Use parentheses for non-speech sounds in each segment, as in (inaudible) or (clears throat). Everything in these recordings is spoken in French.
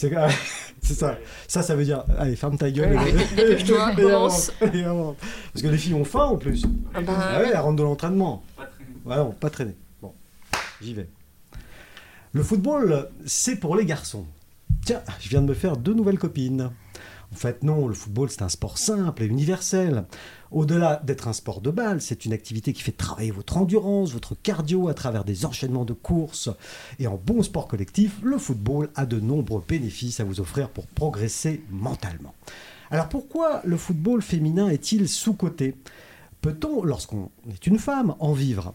C'est (laughs) c'est ça. Ça, ça veut dire, allez, ferme ta gueule. Ouais, (laughs) et- et commence. et avance. Parce que les filles ont faim en plus. Ah bah, Ah ouais, elles rentrent de l'entraînement. Ouais, non, pas traîner. Bon, j'y vais. Le football, c'est pour les garçons. Tiens, je viens de me faire deux nouvelles copines. En fait, non, le football, c'est un sport simple et universel. Au-delà d'être un sport de balle, c'est une activité qui fait travailler votre endurance, votre cardio à travers des enchaînements de courses. Et en bon sport collectif, le football a de nombreux bénéfices à vous offrir pour progresser mentalement. Alors pourquoi le football féminin est-il sous-coté? Peut-on, lorsqu'on est une femme, en vivre?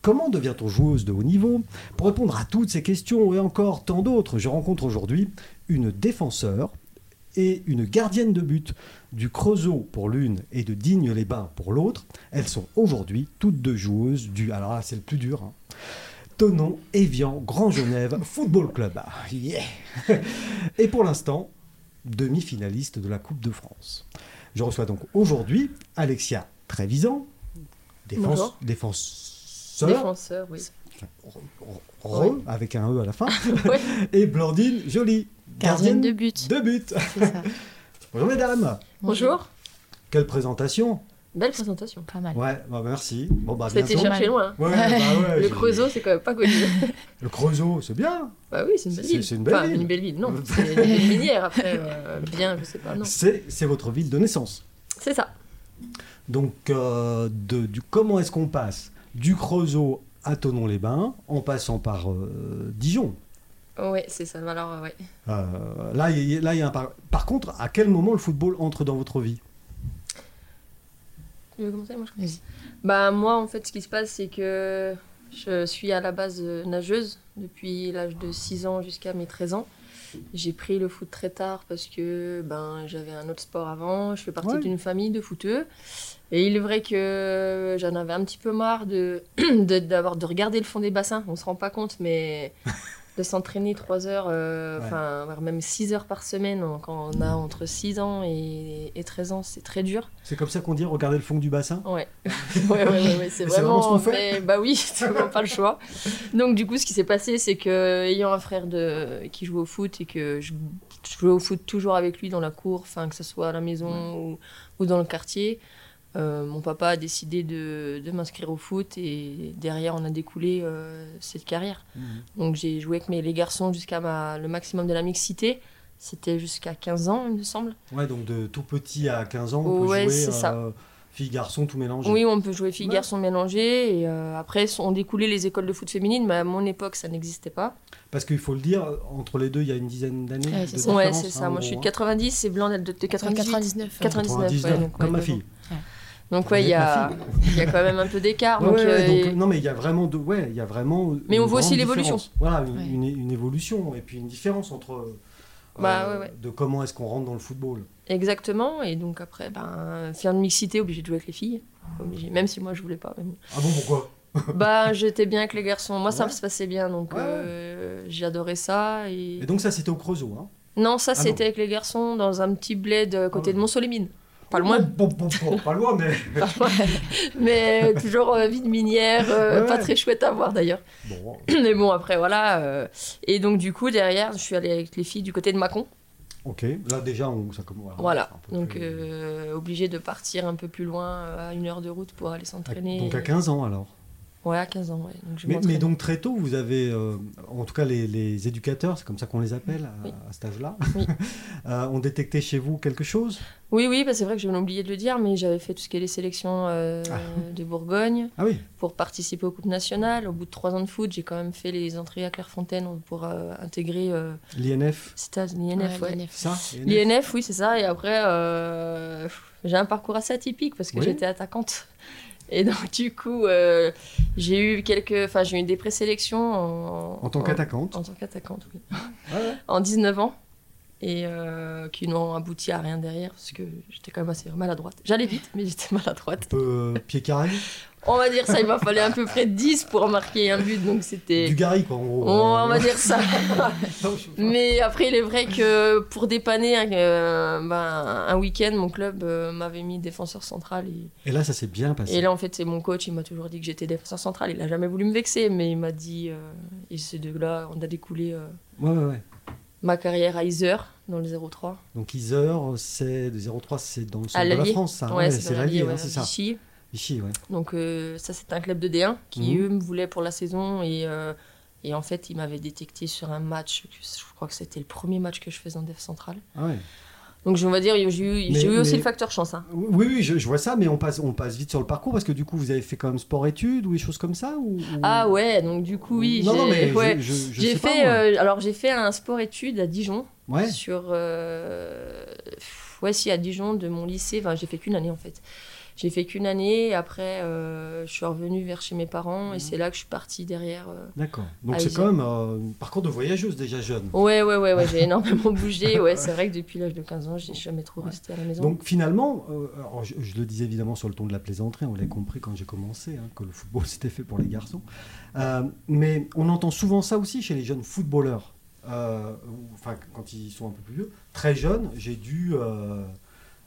Comment devient-on joueuse de haut niveau? Pour répondre à toutes ces questions et encore tant d'autres, je rencontre aujourd'hui une défenseur et une gardienne de but du Creusot pour l'une et de Digne-les-Bains pour l'autre. Elles sont aujourd'hui toutes deux joueuses du... Alors là, c'est le plus dur. hein. Tonon, Evian, Grand Genève Football Club. Ah, yeah. (laughs) Et pour l'instant, demi-finaliste de la Coupe de France. Je reçois donc aujourd'hui Alexia Trévisan, défense, défenseur, défenseur, oui. re, avec un E à la fin, (laughs) Ouais. et Blandine Jolie, Gardienne de but. de but. Ça. (laughs) Bonjour mesdames, Bonjour. quelle présentation Belle présentation. Pas mal. Ouais, bah merci. Bon bah bientôt. cherché loin. Ouais, bah ouais, (laughs) Le Creusot, c'est quand même pas connu. (laughs) Le Creusot, c'est bien. bah oui, c'est une belle ville. c'est une belle enfin, ville. une belle ville, non. C'est une ville minière, après. euh, bien, je sais pas, non. C'est c'est votre ville de naissance. C'est ça. Donc, euh, de, du, comment est-ce qu'on passe du Creusot à Tonon-les-Bains en passant par euh, Dijon? Oui, c'est ça. Alors, ouais. Euh, là, il y a- là, il y a un par... par contre, à quel moment le football entre dans votre vie? Tu veux commencer moi, je... Bah, moi, en fait, ce qui se passe, c'est que je suis à la base euh, nageuse depuis l'âge de 6 ans jusqu'à mes 13 ans. J'ai pris le foot très tard parce que ben, j'avais un autre sport avant. Je fais partie Ouais. d'une famille de footeux. Et il est vrai que j'en avais un petit peu marre de, (clears throat) de, d'avoir, de regarder le fond des bassins. On se rend pas compte, mais (laughs) de s'entraîner 3 heures, euh, Ouais. enfin, voire même 6 heures par semaine quand on a entre 6 ans et, et 13 ans, c'est très dur. C'est comme ça qu'on dit regarder le fond du bassin Ouais, (laughs) ouais, ouais, ouais, c'est (laughs) vraiment vraiment. ce qu'on fait mais- bah oui, (laughs) c'est vraiment pas le choix. Donc du coup, ce qui s'est passé, c'est que ayant un frère de qui jouait au foot et que je, je jouais au foot toujours avec lui dans la cour, enfin que ce soit à la maison ou, ou dans le quartier. Euh, mon papa a décidé de, de m'inscrire au foot et derrière on a découlé euh, cette carrière. Donc j'ai joué avec mes, les garçons jusqu'à ma- le maximum de la mixité. C'était jusqu'à 15 ans, il me semble. Ouais, donc de tout petit à 15 ans, on peut Ouais, jouer euh, fille, garçon, tout mélangé. Oui, on peut jouer filles, Ouais. garçons mélangés. Et euh, après, on découlait les écoles de foot féminines, mais à mon époque, ça n'existait pas. Parce qu'il faut le dire, entre les deux, il y a une dizaine d'années. Ouais, c'est ça. Hein, Moi, je suis de gros, hein. 90 et Blanc, elle de, de 98. 99. 99, 99, ouais, donc, comme ma ouais, fille. Donc, ouais, il y a, il y a quand même un peu d'écart. Ouais, donc, ouais, euh, et- euh, non, mais il y a vraiment de, ouais, il y a vraiment. Mais une on voit aussi l'évolution. Voilà, une, Ouais. une- une évolution et puis une différence entre. euh, Bah, ouais, ouais. De comment est-ce qu'on rentre dans le football. Exactement. Et donc, après, ben, faire de mixité, obligé de jouer avec les filles. Obligé. Même si moi, je voulais pas. mais bon. Ah bon, pourquoi? (laughs) Bah, j'étais bien avec les garçons. Moi, ça se passait bien. Donc, euh, j'adorais ça. Et... Et donc ça, c'était au Creusot, hein? Non, ça, Ah, c'était avec les garçons dans un petit bled à côté Ah, de. Mont-Solémine. Pas loin. Bon, bon, bon, pas loin, mais. (laughs) mais toujours euh, vie de minière, euh, Ouais, pas très chouette à voir d'ailleurs. Bon, (clears throat) Mais bon, après voilà. euh, Et donc, du coup, derrière, je suis allée avec les filles du côté de Mâcon. ok. Là, déjà, on, ça commence. Voilà. peu Donc, plus- euh, obligé de partir un peu plus loin, euh, à une heure de route pour aller s'entraîner. Donc à 15 ans alors. Ouais, à 15 ans, ouais. Donc, Mais, donc très tôt, vous avez, euh, en tout cas les, les éducateurs, c'est comme ça qu'on les appelle à, Oui. à cet âge-là, Oui. (laughs) euh, ont détecté chez vous quelque chose? Oui, oui, bah, c'est vrai que j'ai oublié de le dire, mais j'avais fait tout ce qui est les sélections euh, Ah. de Bourgogne Ah oui pour participer aux Coupes nationales. Au bout de trois ans de foot, j'ai quand même fait les entrées à Clairefontaine pour euh, intégrer euh, L'INF c'était l'INF, ouais. l'INF. Ça L'INF, oui, c'est ça. Et après, euh, j'ai un parcours assez atypique parce que Oui. j'étais attaquante. Et donc, (laughs) du coup, euh, j'ai eu quelques. Enfin, j'ai eu des présélections en, En tant qu'attaquante En tant qu'attaquante, oui. Ouais. En 19 ans. Et euh, qui n'ont abouti à rien derrière parce que j'étais quand même assez maladroite. J'allais vite, mais j'étais (laughs) maladroite. Un peu euh, pied carré On va dire ça, il m'a fallu à peu près 10 pour marquer un but, donc c'était. Du gari quoi en gros. On va dire ça. (laughs) Mais après, il est vrai que pour dépanner euh, ben, un week-end, mon club euh, m'avait mis défenseur central. Et, Et là ça s'est bien passé. et là, en fait, c'est mon coach, il m'a toujours dit que j'étais défenseur central. Il n'a jamais voulu me vexer, mais il m'a dit. euh, et c'est de là, on a découlé Ouais ouais ouais. ma carrière à Iser, dans le 03. Donc Iser, c'est le 03, c'est dans le centre de la. France, ça. Ouais, Ouais, c'est l'Allier, hein, ouais, c'est ça. Vichy, ouais. Donc euh, ça c'est un club de D1 qui Mhm. eux me voulaient pour la saison et, euh, et en fait ils m'avaient détecté sur un match, je crois que c'était le premier match que je faisais en Def Central. Ah ouais. Donc je- on va dire j'ai eu, Mais- j'ai eu aussi le facteur chance. hein. Oui, oui, je, je vois ça, mais on passe, on passe vite sur le parcours parce que du coup, vous avez fait quand même sport-études ou des choses comme ça ou, ou- Ah ouais, donc du coup oui, Non, j'ai non, mais je- ouais, je, je j'ai pas, fait moi. euh, alors j'ai fait un sport études à Dijon Ouais. sur euh, ouais si à Dijon de mon lycée, enfin j'ai fait qu'une année en fait. J'ai fait qu'une année après euh, je suis revenue vers chez mes parents et c'est là que je suis partie derrière euh, D'accord. Donc c'est quand même euh, un parcours de voyageuse déjà jeune. Ouais, ouais, ouais, ouais j'ai (laughs) énormément bougé. Ouais, (laughs) c'est vrai que depuis l'âge de 15 ans, j'ai jamais trop resté à la maison. Donc finalement, euh, alors, je, je le disais évidemment sur le ton de la plaisanterie, on l'a compris quand j'ai commencé, hein, que le football (laughs) c'était fait pour les garçons. Euh, mais on entend souvent ça aussi chez les jeunes footballeurs. Euh, enfin, quand ils sont un peu plus vieux, très jeunes, j'ai dû euh,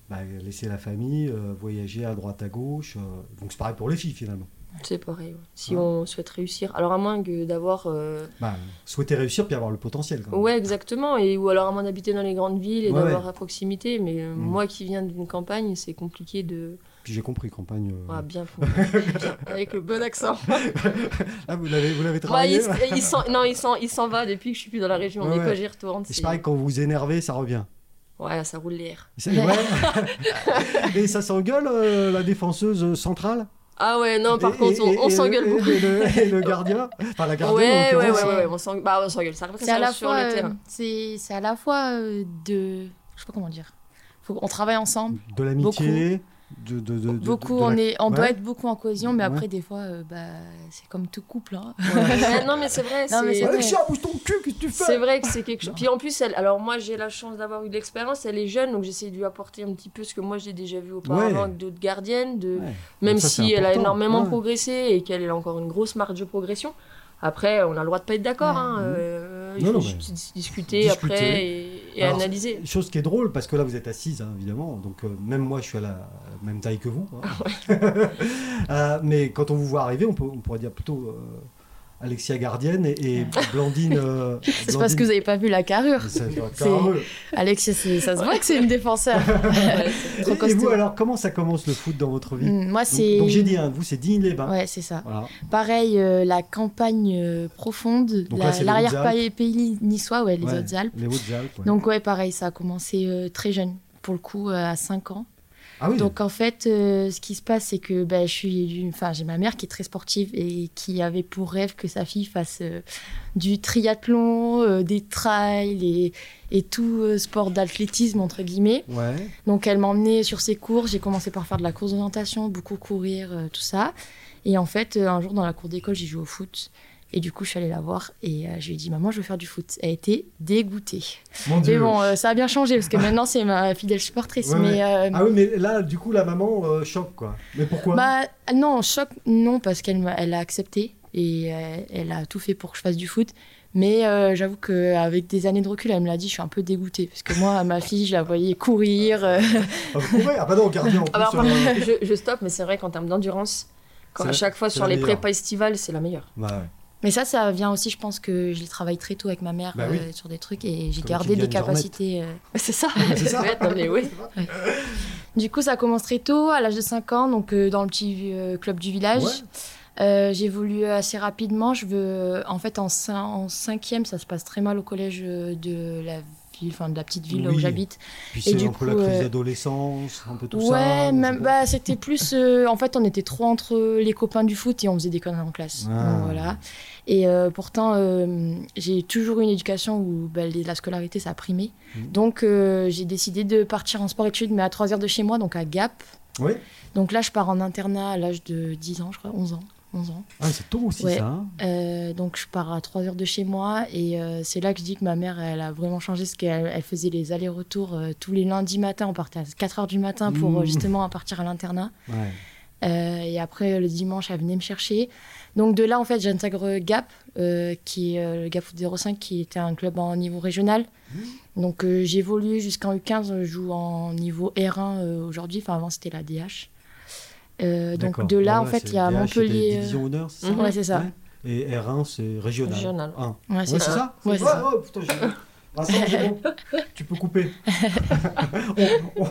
bah, laisser la famille, euh, voyager à droite à gauche. euh, donc c'est pareil pour les filles finalement. c'est pareil. ouais. Si Ouais. on souhaite réussir, alors à moins que d'avoir. euh, Bah, souhaiter réussir puis avoir le potentiel. Quand même. Ouais, exactement. Et, ou alors à moins d'habiter dans les grandes villes et Ouais, d'avoir à proximité. Mais euh, Mm. moi qui viens d'une campagne, c'est compliqué de. Puis j'ai compris campagne. Ah, (laughs) bien, avec le bon accent. (laughs) Ah, vous l'avez, Ouais, travaillé. il, il s'en- non, il s'en, il s'en va depuis que je suis plus dans la région. Ouais. que j'y retourne, C'est c'est. pareil quand vous vous énervez, ça revient. Ouais, ça roule. C'est- ouais. (laughs) Et ça s'engueule euh, la défenseuse centrale? Ah ouais, non, par Et- contre, on, s'engueule beaucoup. et le, et le gardien? Enfin, la gardienne. Ouais, en ouais, ouais, ouais, ouais, on s'engueule. Bah, on s'engueule. Ça C'est à la sur fois, le euh, terrain. c'est c'est à la fois euh, de, je sais pas comment dire. Faut, on travaille ensemble. De l'amitié. De, de, de- de- beaucoup, de on la- est, on doit être beaucoup en cohésion, mais Ouais. après des fois, euh, bah, c'est comme tout couple. Hein. (laughs) Ouais, non, mais c'est vrai. Non, mais c'est- c'est vrai. Alexia, bouge ton cul, qu'est-ce que tu fais? C'est vrai que c'est quelque (laughs) chose. Puis en plus, elle... alors moi j'ai la chance d'avoir eu de l'expérience. Elle est jeune, donc j'essaie de lui apporter un petit peu ce que moi j'ai déjà vu auparavant Ouais. avec d'autres gardiennes. De... Ouais. Même ça, si elle a énormément Ouais. progressé et qu'elle a encore une grosse marge de progression. Après, on a le droit de pas être d'accord. Ouais. hein, euh, il Non, faut non, juste mais- dis- discuter, discuter. après et, et Alors, analyser. Chose qui est drôle, parce que là vous êtes assise, hein, évidemment, donc euh, même moi je suis à la même taille que vous. hein. (laughs) Euh, mais quand on vous voit arriver, on, peut, on pourrait dire plutôt euh, Alexia gardienne et, et (laughs) Blandine. euh, C'est parce que vous avez pas vu la carrure. Alexia, ça se voit que c'est une défenseur. (laughs) (laughs) Ouais, Et, vous alors, comment ça commence le foot dans votre vie Mm, Moi, c'est. donc j'ai dit, hein, vous c'est Digne-les-Bains. Ouais, c'est ça. Voilà. Pareil, euh, la campagne euh, profonde, la- l'arrière-pays niçois, ouais, les Ouais, Hautes-Alpes. Les Hautes-Alpes. Donc, ouais, pareil, ça a commencé très jeune, pour le coup, à 5 ans. Ah oui, Donc, en fait, euh, ce qui se passe, c'est que ben, je suis enfin, j'ai ma mère qui est très sportive et qui avait pour rêve que sa fille fasse euh, du triathlon, euh, des trails et, et tout sport d'athlétisme, entre guillemets. ouais. Donc elle m'emmenait sur ses cours. J'ai commencé par faire de la course d'orientation, beaucoup courir, tout ça. Et en fait, un jour dans la cour d'école, j'ai joué au foot. Et du coup, je suis allée la voir et euh, je lui ai dit Maman, je veux faire du foot. Elle était dégoûtée. Mon Mais bon, euh, ça a bien changé parce que (laughs) maintenant, c'est ma fidèle supportrice. Ouais, mais euh, Ah oui, mais là, du coup, la maman euh, choque, quoi. Mais pourquoi? Bah, non, choc, non, parce qu'elle elle a accepté et euh, elle a tout fait pour que je fasse du foot. Mais euh, j'avoue qu'avec des années de recul, elle me l'a dit, je suis un peu dégoûtée. Parce que moi, ma fille, je la voyais courir. euh, Ah, vous pouvez Ah bah non, gardien en plus. Alors, par euh, je, je stoppe, mais c'est vrai qu'en termes d'endurance, à chaque fois sur les prépas estivales, c'est la meilleure. bah ouais. Mais ça, ça vient aussi, je pense que je l'ai travaillé très tôt avec ma mère Bah oui. euh, sur des trucs et j'ai gardé des capacités. euh. (laughs) C'est ça. (laughs) C'est ça Ouais, non, mais oui. (laughs) Du coup, ça commence très tôt, à l'âge de 5 ans, donc euh, dans le petit euh, club du village. Ouais. Euh, J'évolue assez rapidement. Je veux, en fait, en, cin- en cinquième, ça se passe très mal au collège de la ville, enfin de la petite ville où j'habite. Puis c'est un peu coup, la crise euh, d'adolescence, un peu tout ça. ouais, ou même, bah, c'était plus. euh, en fait, on était trop entre les copains du foot et on faisait des conneries en classe. Ah. Donc, voilà. Et euh, pourtant, euh, j'ai toujours eu une éducation où bah, la scolarité, ça a primé. Mhm. Donc, euh, j'ai décidé de partir en sport-études, mais à 3 heures de chez moi, donc à Gap. Oui. Donc là, je pars en internat à l'âge de 10 ans, je crois, 11 ans. 11 ans. Ah, c'est tôt aussi Ouais. ça. hein. Euh, donc je pars à 3 heures de chez moi et euh, c'est là que je dis que ma mère elle a vraiment changé parce qu'elle elle faisait les allers-retours euh, tous les lundis matins. On partait à 4 heures du matin pour Mmh. justement partir à l'internat. Ouais. Et après le dimanche elle venait me chercher. Donc de là en fait j'intègre Gap qui est le Gap Foot 05 qui était un club en niveau régional. Donc euh, j'ai évolué jusqu'en U15, je joue en niveau R1 euh, aujourd'hui. Enfin avant c'était la DH. Euh, donc de là Ouais, en ouais, fait il y a DH, Montpellier. euh, Division honneur, c'est ça Mhm. Ouais c'est ça. Ouais. Et R1, c'est régional. Régional. Ouais, Ouais, c'est c'est ça. ça Ouais, c'est ça. ouais, putain, j'ai- Vincent, bon. (laughs) Tu peux couper. (laughs) on, on-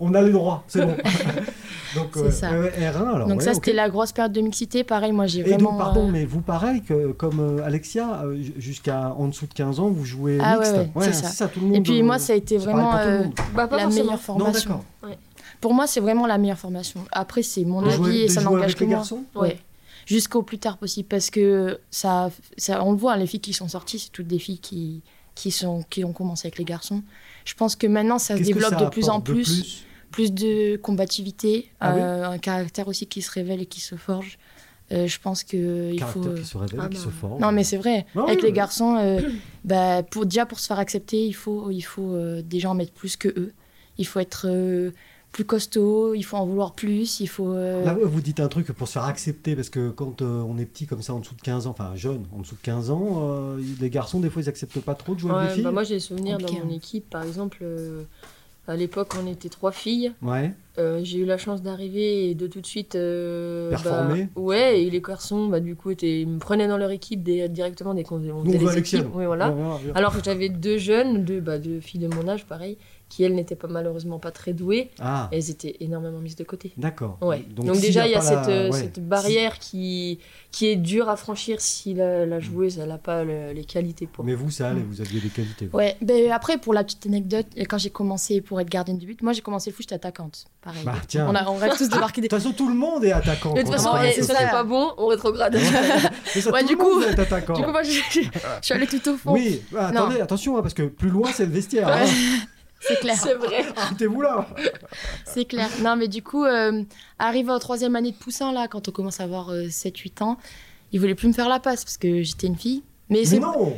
on a les droits, c'est bon. (laughs) donc, C'est ça. ouais, ouais, R1, alors. donc ouais, ça, c'était la grosse période de mixité. Pareil, moi, j'ai Et vraiment... donc, pardon, euh, mais vous, pareil, que, comme euh, Alexia, euh, jusqu'à en dessous de 15 ans, vous jouez Ah mixte. ouais, ouais, c'est ça. tout le monde. Et puis euh, moi, ça a été vraiment euh. Bah, la forcément. meilleure Non, formation. d'accord. Pour moi, c'est vraiment la meilleure formation. Après, c'est mon De avis jouer- et ça n'engage que les moi. garçons? Ouais. Jusqu'au plus tard possible. Parce que ça, ça, on le voit, les filles qui sont sorties, c'est toutes des filles qui, qui, sont, qui ont commencé avec les garçons. Je pense que maintenant, ça se développe ça de plus en de plus. Plus? De combativité, Ah oui? euh, un caractère aussi qui se révèle et qui se forge. Euh, je pense que il faut. Caractère qui se révèle, Ah qui bah. se forme. Non, mais c'est vrai. Ah Avec oui, les oui. garçons, euh, (coughs) bah, pour, déjà pour se faire accepter, il faut, il faut euh, déjà en mettre plus que eux. Il faut être euh, plus costaud, il faut en vouloir plus, il faut. euh, Là, vous dites un truc pour se faire accepter, parce que quand euh, on est petit comme ça, en dessous de 15 ans, enfin jeune, en dessous de 15 ans, euh, les garçons, des fois, ils n'acceptent pas trop de jouer avec Ouais, des filles. bah, moi, j'ai des souvenirs dans mon hein. équipe. Par exemple, euh, à l'époque, on était trois filles. Ouais. Euh, j'ai eu la chance d'arriver et de tout de suite euh, Performer. bah, ouais et les garçons bah du coup étaient, ils me prenaient dans leur équipe directement dès qu'on faisait les équipes oui, voilà Ouais, alors que j'avais deux jeunes deux bah, deux filles de mon âge pareil qui elles n'étaient pas malheureusement pas très douées Ah, elles étaient énormément mises de côté d'accord. ouais donc, déjà il y a cette, la- euh, ouais. cette barrière qui qui est dure à franchir si la, la joueuse elle n'a pas le- les qualités pour Mais vous, ça allait, Mm. vous aviez des qualités. vous. Ouais, ben après, pour la petite anecdote, quand j'ai commencé pour être gardienne de but, moi j'ai commencé le foot, j'étais attaquante. Pareil. Bah, tiens. On, a, on rêve tous de marquer De des. toute façon, tout le monde est attaquant. de toute façon et de ça n'est pas bon on rétrograde (laughs) Mais ça, Ouais, du coup-. Du coup, moi je, suis allée tout au fond. Oui, ah, Non. attendez, attention, hein, parce que plus loin, c'est le vestiaire. (laughs) C'est clair. c'est vrai (laughs) Arrêtez-vous là. C'est clair. Non, mais du coup, euh, arrivé en troisième année de poussin, là, quand on commence à avoir 7-8 ans, ils voulaient plus me faire la passe parce que j'étais une fille. Mais, Mais non,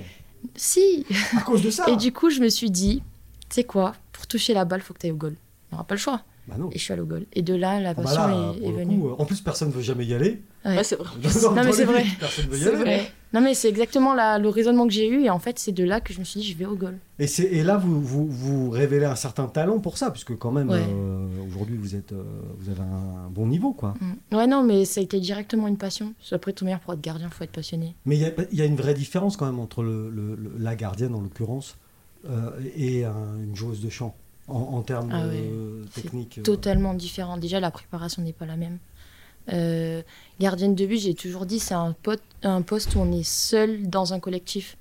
Si à cause de ça. Et du coup, je me suis dit, tu sais quoi, pour toucher la balle, faut que tu ailles au goal. On n'aura pas le choix. Bah non. Et je suis allée au goal. Et de là, la Ah bah passion là, est, venue. coup, euh, en plus, personne ne veut jamais y aller. Ouais. Ouais, c'est vrai (laughs) Dans- mais c'est vrai. villes, Personne ne veut y C'est aller. vrai. Ouais. Non, mais c'est exactement la- le raisonnement que j'ai eu. Et en fait, c'est de là que je me suis dit, je vais au goal. Et, là, vous, vous, vous révélez un certain talent pour ça, puisque quand même, Ouais. euh, aujourd'hui, vous, êtes, euh, vous avez un bon niveau. quoi. Mm. Ouais, non, mais ça a été directement une passion. Après, tout meilleur pour être gardien, faut être passionné. Mais il y a, il y a une vraie différence quand même entre le, le- le- la gardienne, en l'occurrence, euh, et un- une joueuse de champ, en, en termes Ah techniques. euh. Totalement différent. Déjà, la préparation n'est pas la même. Euh, gardienne de but, j'ai toujours dit, c'est un, pote- un poste où on est seul dans un collectif.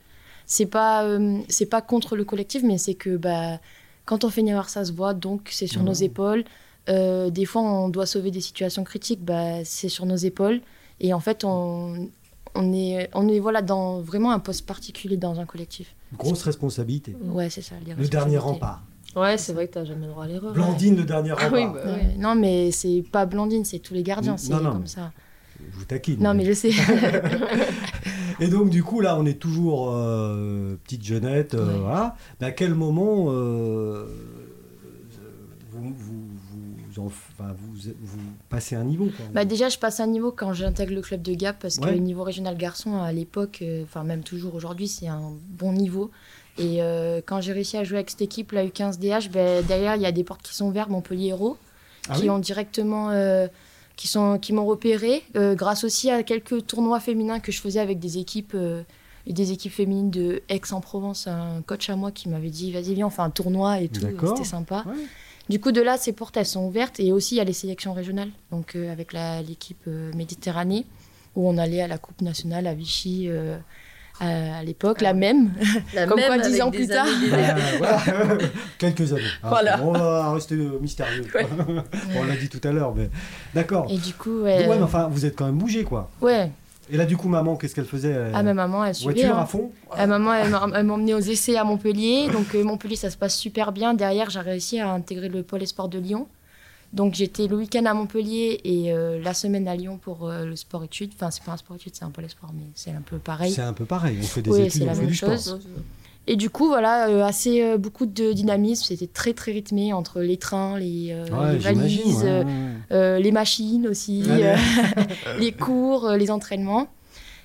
C'est pas, euh, c'est pas contre le collectif, mais c'est que bah, quand on fait une erreur, ça se voit, donc c'est sur nos épaules. Euh, des fois, on doit sauver des situations critiques, bah, c'est sur nos épaules. Et en fait, on, on est, on est voilà, dans vraiment un poste particulier dans un collectif. Grosse responsabilité. Ouais, c'est ça. Le dernier rempart. Ouais c'est vrai que t'as jamais le droit à l'erreur Blandine, le dernier Ah oui, bah, Ouais. Non, mais c'est pas Blandine, c'est tous les gardiens, Non, c'est non, comme mais- ça. Je vous taquine. Non, mais je sais. (laughs) Et donc, du coup, là, on est toujours euh, petite jeunette. euh, Ouais. voilà. Mais à quel moment euh, vous, vous, vous, en- enfin, vous, vous passez un niveau quoi. Bah déjà, je passe un niveau quand j'intègre le club de Gap parce que Ouais. le niveau régional garçon à l'époque, euh, enfin même toujours aujourd'hui, c'est un bon niveau. Et euh, quand j'ai réussi à jouer avec cette équipe, la U15DH, ben, derrière il y a des portes qui sont ouvertes, Montpellier Hérault, Ah qui oui ont directement, euh, qui sont, qui m'ont repéré, euh, grâce aussi à quelques tournois féminins que je faisais avec des équipes, euh, des équipes féminines de Aix-en-Provence, un coach à moi qui m'avait dit vas-y viens on fait un tournoi et tout, c'était sympa. Ouais. Du coup, de là, ces portes, elles sont ouvertes. Et aussi, il y a les sélections régionales. Donc, avec l'équipe Méditerranée, où on allait à la Coupe nationale à Vichy à, à l'époque, la même. (laughs) La Comme même quoi, dix ans plus tard. années. (laughs) Quelques années. hein. Voilà. On va rester euh, mystérieux. (laughs) on l'a dit tout à l'heure, mais d'accord. Et du coup, Ouais, ouais. mais enfin, vous êtes quand même bougé, quoi. ouais. Et là, du coup, maman, qu'est-ce qu'elle faisait elle- Ah, ma maman, elle suivait. Voiture hein. à fond Ah, maman, elle emmenée aux essais à Montpellier. Donc, euh, Montpellier, ça se passe super bien. Derrière, j'ai réussi à intégrer le pôle espoir de Lyon. Donc, j'étais le week-end à Montpellier et euh, la semaine à Lyon pour euh, le sport-études. Enfin, c'est pas un sport-études, c'est un pôle espoir, mais c'est un peu pareil. C'est un peu pareil. On fait des Oui, études, c'est on la fait même du sport. chose. Et du coup, voilà, euh, assez beaucoup de dynamisme. C'était très, très rythmé entre les trains, les, Ouais, les j'imagine, valises, ouais, ouais. les machines aussi, (laughs) euh, les cours, les entraînements.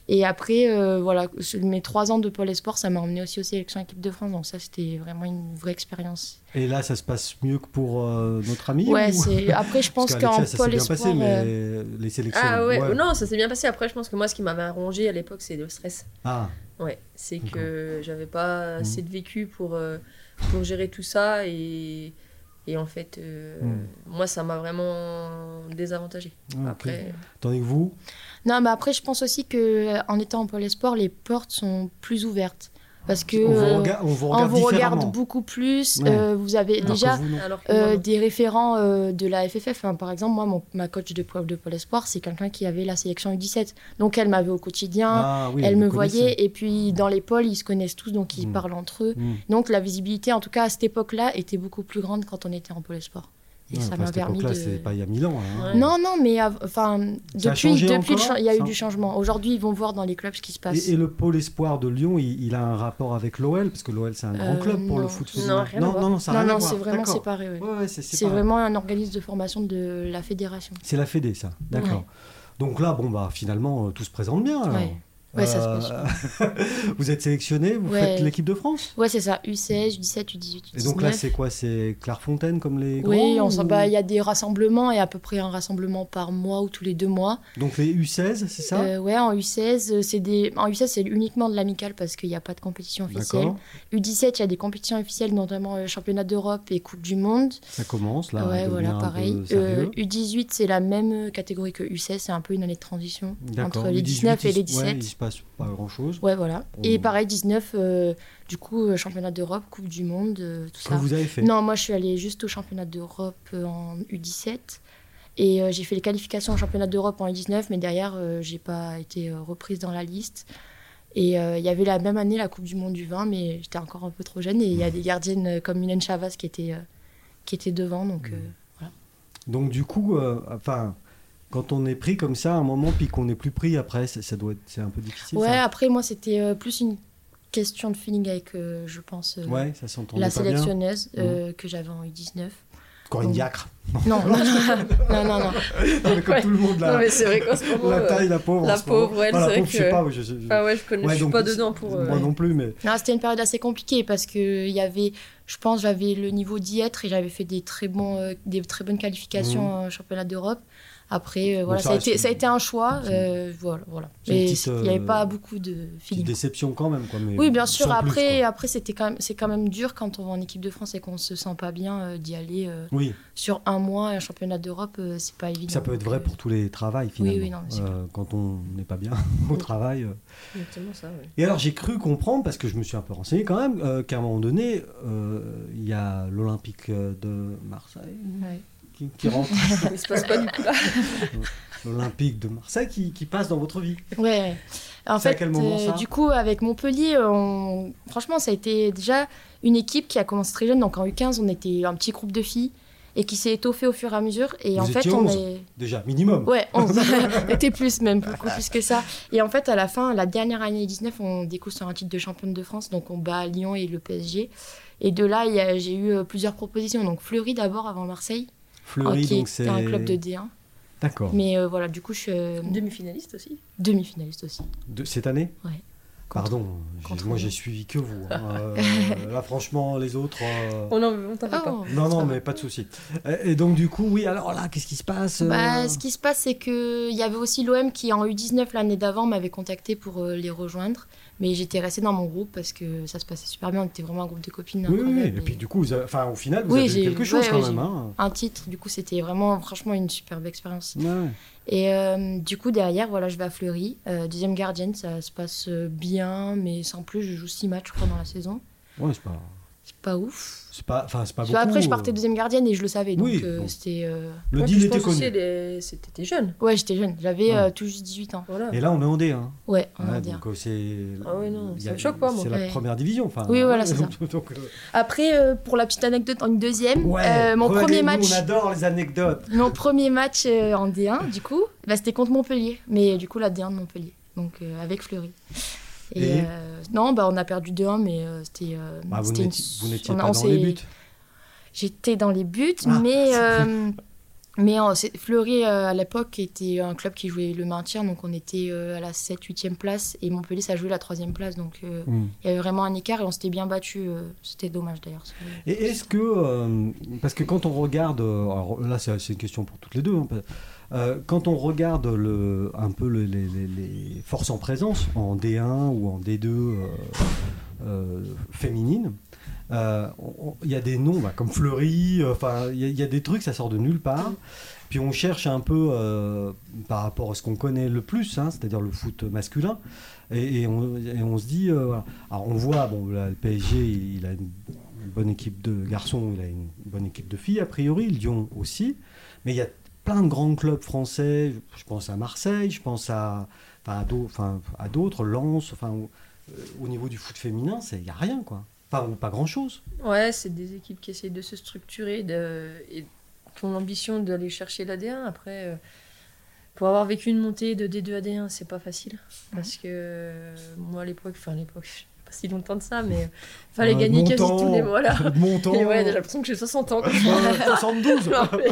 Et après, euh, voilà, mes trois ans de Pôle Esport, ça m'a emmené aussi aux sélections équipe de France. Donc ça, c'était vraiment une vraie expérience. Et là, ça se passe mieux que pour euh, notre ami Ouais, c'est... (laughs) après, je pense qu'en Pôle Esport... Passé, mais euh, les sélections... Ah ouais. non, ça s'est bien passé. Après, je pense que moi, ce qui m'avait arrangé à l'époque, c'est le stress. Ah. Ouais, c'est que j'avais pas assez de vécu pour, pour gérer tout ça. Et, et en fait, hmm. moi, ça m'a vraiment désavantagé. Ah, après... Tandis que vous? Non, mais après, je pense aussi que euh, en étant en pôle sport, les portes sont plus ouvertes. Parce que on vous, regarde, vous regarde beaucoup plus. Euh, vous avez déjà euh, des référents de la FFF. par exemple, moi, ma coach de, de Pôle Espoir, c'est quelqu'un qui avait la sélection U17. Donc, elle m'avait au quotidien, ah elle me voyait. Et puis, dans les pôles, ils se connaissent tous, donc ils hmm. parlent entre eux. Hmm. Donc, la visibilité, en tout cas, à cette époque-là, était beaucoup plus grande quand on était en Pôle Sport. Et ça m'a permis de. C'est pas il y a mille ans. Hein. Non, non, mais enfin, depuis, depuis il y a eu du changement. Aujourd'hui, ils vont voir dans les clubs ce qui se passe. Et, le pôle espoir de Lyon, il, a un rapport avec l'OL parce que l'OL c'est un grand club pour le foot féminin. Non, non, non, ça non, non, c'est vraiment séparé. Ouais. c'est vraiment un organisme de formation de la fédération. C'est la Fédé, ça. D'accord. Donc là, bon bah finalement, euh, tout se présente bien. Alors. Ouais, ça se passe. Euh, (laughs) vous êtes sélectionné, vous faites l'équipe de France? Ouais, c'est ça, U16, U17, U18, U19. Et donc là, c'est quoi? C'est Clairefontaine comme les grands Oui, il bah, y a des rassemblements et à peu près un rassemblement par mois ou tous les deux mois. Donc les U16, c'est ça? Euh, Ouais, en U16, c'est des... en U16 c'est uniquement de l'amical parce qu'il n'y a pas de compétition officielle. U17, il y a des compétitions officielles, notamment le championnat d'Europe et Coupe du Monde. Ça commence là. Ouais, voilà, pareil. Euh, U18, c'est la même catégorie que U16, c'est un peu une année de transition entre les 19 et les 17 pas grand chose. Ouais, voilà. Et pareil, 19, euh, du coup, euh, championnat d'Europe, Coupe du Monde, euh, tout ça. vous avez fait Non, moi je suis allée juste au championnat d'Europe en U17. Et j'ai fait les qualifications au championnat d'Europe en U19, mais derrière, j'ai pas été reprise dans la liste. Et il y avait la même année la Coupe du Monde du vin, mais j'étais encore un peu trop jeune. Et il y a des gardiennes comme Mylène Chavas qui étaient, qui étaient devant. Donc, voilà. donc du coup, enfin quand on est pris comme ça à un moment puis qu'on n'est plus pris après, ça, doit être c'est un peu difficile. Ouais, après moi c'était euh, plus une question de feeling avec, euh, je pense, euh, ouais, ça la sélectionneuse mmh. que j'avais en U19. Corinne Diacre. Non, non, non, non, non, non. (laughs) mais comme tout le monde là. Non, mais c'est vrai qu'en ce moment. La taille, la pauvre. La pauvre, ouais, enfin, c'est vrai que. Je sais pas, je, je... Ah ouais, je connais, je suis pas dedans pour. Moi non plus, mais. Non, c'était une période assez compliquée parce que il y avait, je pense, j'avais le niveau d'y être et j'avais fait des très bons, des très bonnes qualifications mmh. en championnat d'Europe. Après, euh, voilà, ça, a été, ça, a été, un choix. Euh, voilà, voilà. Mais il n'y avait pas euh, beaucoup de feeling. déception quand même. Quoi, mais oui, bien sûr. Après, après c'était quand même, c'est quand même dur quand on va en équipe de France et qu'on se sent pas bien d'y aller oui. sur un mois et un championnat d'Europe, c'est pas évident. Ça peut être vrai pour tous les travails finalement. Oui, oui, non, quand on n'est pas bien (laughs) au travail. Exactement ça. Oui. Et alors j'ai cru comprendre parce que je me suis un peu renseigné quand même qu'à un moment donné, il y a l'Olympique de Marseille qui, rentre. (laughs) Il se passe pas du coup là. (laughs) L'Olympique de Marseille qui, qui, passe dans votre vie. Ouais. En fait, euh, du coup, avec Montpellier, on... franchement, ça a été déjà une équipe qui a commencé très jeune. Donc en U15, on était un petit groupe de filles et qui s'est étoffé au fur et à mesure. Et en fait, on est. Déjà, minimum. Ouais, 11. on était plus, même, beaucoup plus que ça. Et en fait, à la fin, la dernière année 19, on découvre sur un titre de championne de France. Donc on bat Lyon et le PSG. Et de là, j'ai eu euh, plusieurs propositions. Donc Fleury d'abord avant Marseille. Fleury, donc c'est un club de D1. D'accord. Mais euh, voilà, du coup, je suis euh, demi-finaliste aussi. Demi-finaliste aussi. De cette année? Ouais. Pardon, moi j'ai suivi que vous. Hein. (laughs) Euh, là, franchement, les autres. Oh non, on t'en pas. Oh. Non, non, mais pas de souci. Et, donc, du coup, oui, alors là, qu'est-ce qui se passe bah, Ce qui se passe, c'est qu'il y avait aussi l'OM qui, en U19 l'année d'avant, m'avait contacté pour les rejoindre. Mais j'étais restée dans mon groupe parce que ça se passait super bien. On était vraiment un groupe de copines. Oui, oui. Et, puis du coup, enfin, au final, vous avez eu quelque chose quand même. Hein. Un titre, du coup, c'était vraiment, franchement, une superbe expérience. Et euh, du coup, derrière, voilà, je vais à Fleury. Euh, deuxième gardienne, ça se passe bien, mais sans plus, je joue six matchs, je crois, dans la saison. Ouais, c'est pas pas ouf. C'est pas, enfin, c'est pas beaucoup. Après, je partais euh. deuxième gardienne et je le savais, donc euh, c'était. Euh, le deal était connu. C'était jeune. Ouais, j'étais jeune. J'avais tout juste 18 ans. Et là, on est en D1. Hein. Ouais, on est en D1. Donc c'est. Ah ouais, non, ça me choque pas, moi. C'est la première division, enfin. Oui, voilà, c'est (laughs) ça. Après, pour la petite anecdote, en une deuxième, mon premier match. On adore les anecdotes. Mon premier match en D1, du coup, bah, c'était contre Montpellier, mais du coup la D1 de Montpellier, donc avec Fleury. Et, euh, non, bah, on a perdu 2-1, mais euh, c'était. Euh, bah, vous n'étiez pas dans les buts J'étais dans les buts, ah. mais Mais euh, c'est- Fleury, à l'époque, était un club qui jouait le maintien, donc on était à la 7-8e place, et Montpellier, ça jouait la 3e place, donc Hmm. il y avait vraiment un écart, et on s'était bien battu. C'était dommage d'ailleurs. Et est-ce que, parce que quand on regarde, alors là c'est c'est une question pour toutes les deux, hein, euh, quand on regarde le, un peu le- les, forces en présence en D1 ou en D2 euh, euh, féminines, euh, il y a des noms bah, comme Fleury, enfin il y, a- des trucs, ça sort de nulle part. Puis on cherche un peu par rapport à ce qu'on connaît le plus, hein, c'est-à-dire le foot masculin. Et, on, se dit, alors on voit, bon, le PSG, il, a une bonne équipe de garçons, il a une bonne équipe de filles, a priori, Lyon aussi. Mais il y a plein de grands clubs français, je pense à Marseille, je pense à, enfin, à d'autres, Lens, enfin, au, euh, au niveau du foot féminin, il n'y a rien, quoi. Ou pas grand-chose. Ouais, c'est des équipes qui essayent de se structurer de, et qui ont l'ambition d'aller chercher la D1. Après, euh, pour avoir vécu une montée de D2 à D1, c'est pas facile. Parce que euh, moi, à l'époque, enfin, à l'époque, pas si longtemps de ça, mais (laughs) fallait Euh, gagner quasi montant. tous les mois. Là. (laughs) Et ouais, j'ai l'impression que j'ai 60 ans. Ouais, (laughs) 72 Non, mais-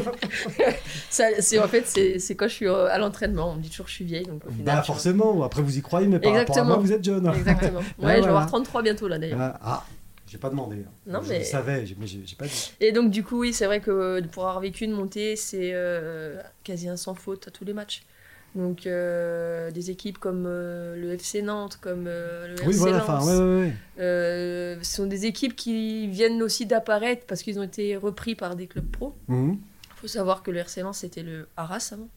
Ça, en fait c'est quand je suis à l'entraînement on me dit toujours que je suis vieille donc au final, Bah vois. forcément, après vous y croyez, mais par rapport à Exactement. moi, vous êtes jeune. exactement ouais, je vais voilà. avoir 33 bientôt là d'ailleurs Ah, ah, j'ai pas demandé. hein. Non, je mais- le savais, mais j'ai j'ai pas dit. et donc du coup oui c'est vrai que pour avoir vécu une montée c'est euh, quasi un sans faute à tous les matchs donc euh, des équipes comme euh, le FC Nantes comme euh, le Oui, RC voilà, Lens, enfin, ouais, ouais, ouais. euh, ce sont des équipes qui viennent aussi d'apparaître parce qu'ils ont été repris par des clubs pro Mhm. il faut savoir que le RC Lens c'était le Arras avant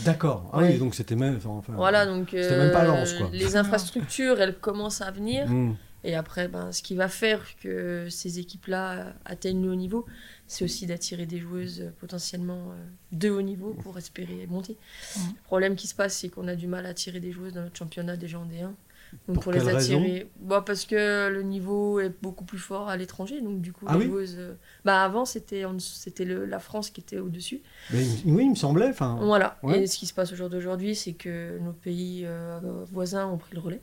D'accord. Ah oui, donc c'était même. enfin, voilà donc même pas Lens, quoi. les infrastructures elles commencent à venir Mhm. Et après, ben, ce qui va faire que ces équipes-là atteignent le haut niveau, c'est aussi d'attirer des joueuses euh, potentiellement euh, de haut niveau pour espérer monter. Mhm. Le problème qui se passe, c'est qu'on a du mal à attirer des joueuses dans notre championnat déjà en D1. Donc Pour pour, les attirer, bon, parce que le niveau est beaucoup plus fort à l'étranger, donc du coup Ah les oui joueuses, euh, bah avant c'était c'était le- la France qui était au dessus. Mais oui, il me semblait. Enfin, Voilà. Ouais. Et ce qui se passe au jour d'aujourd'hui, c'est que nos pays euh, voisins ont pris le relais.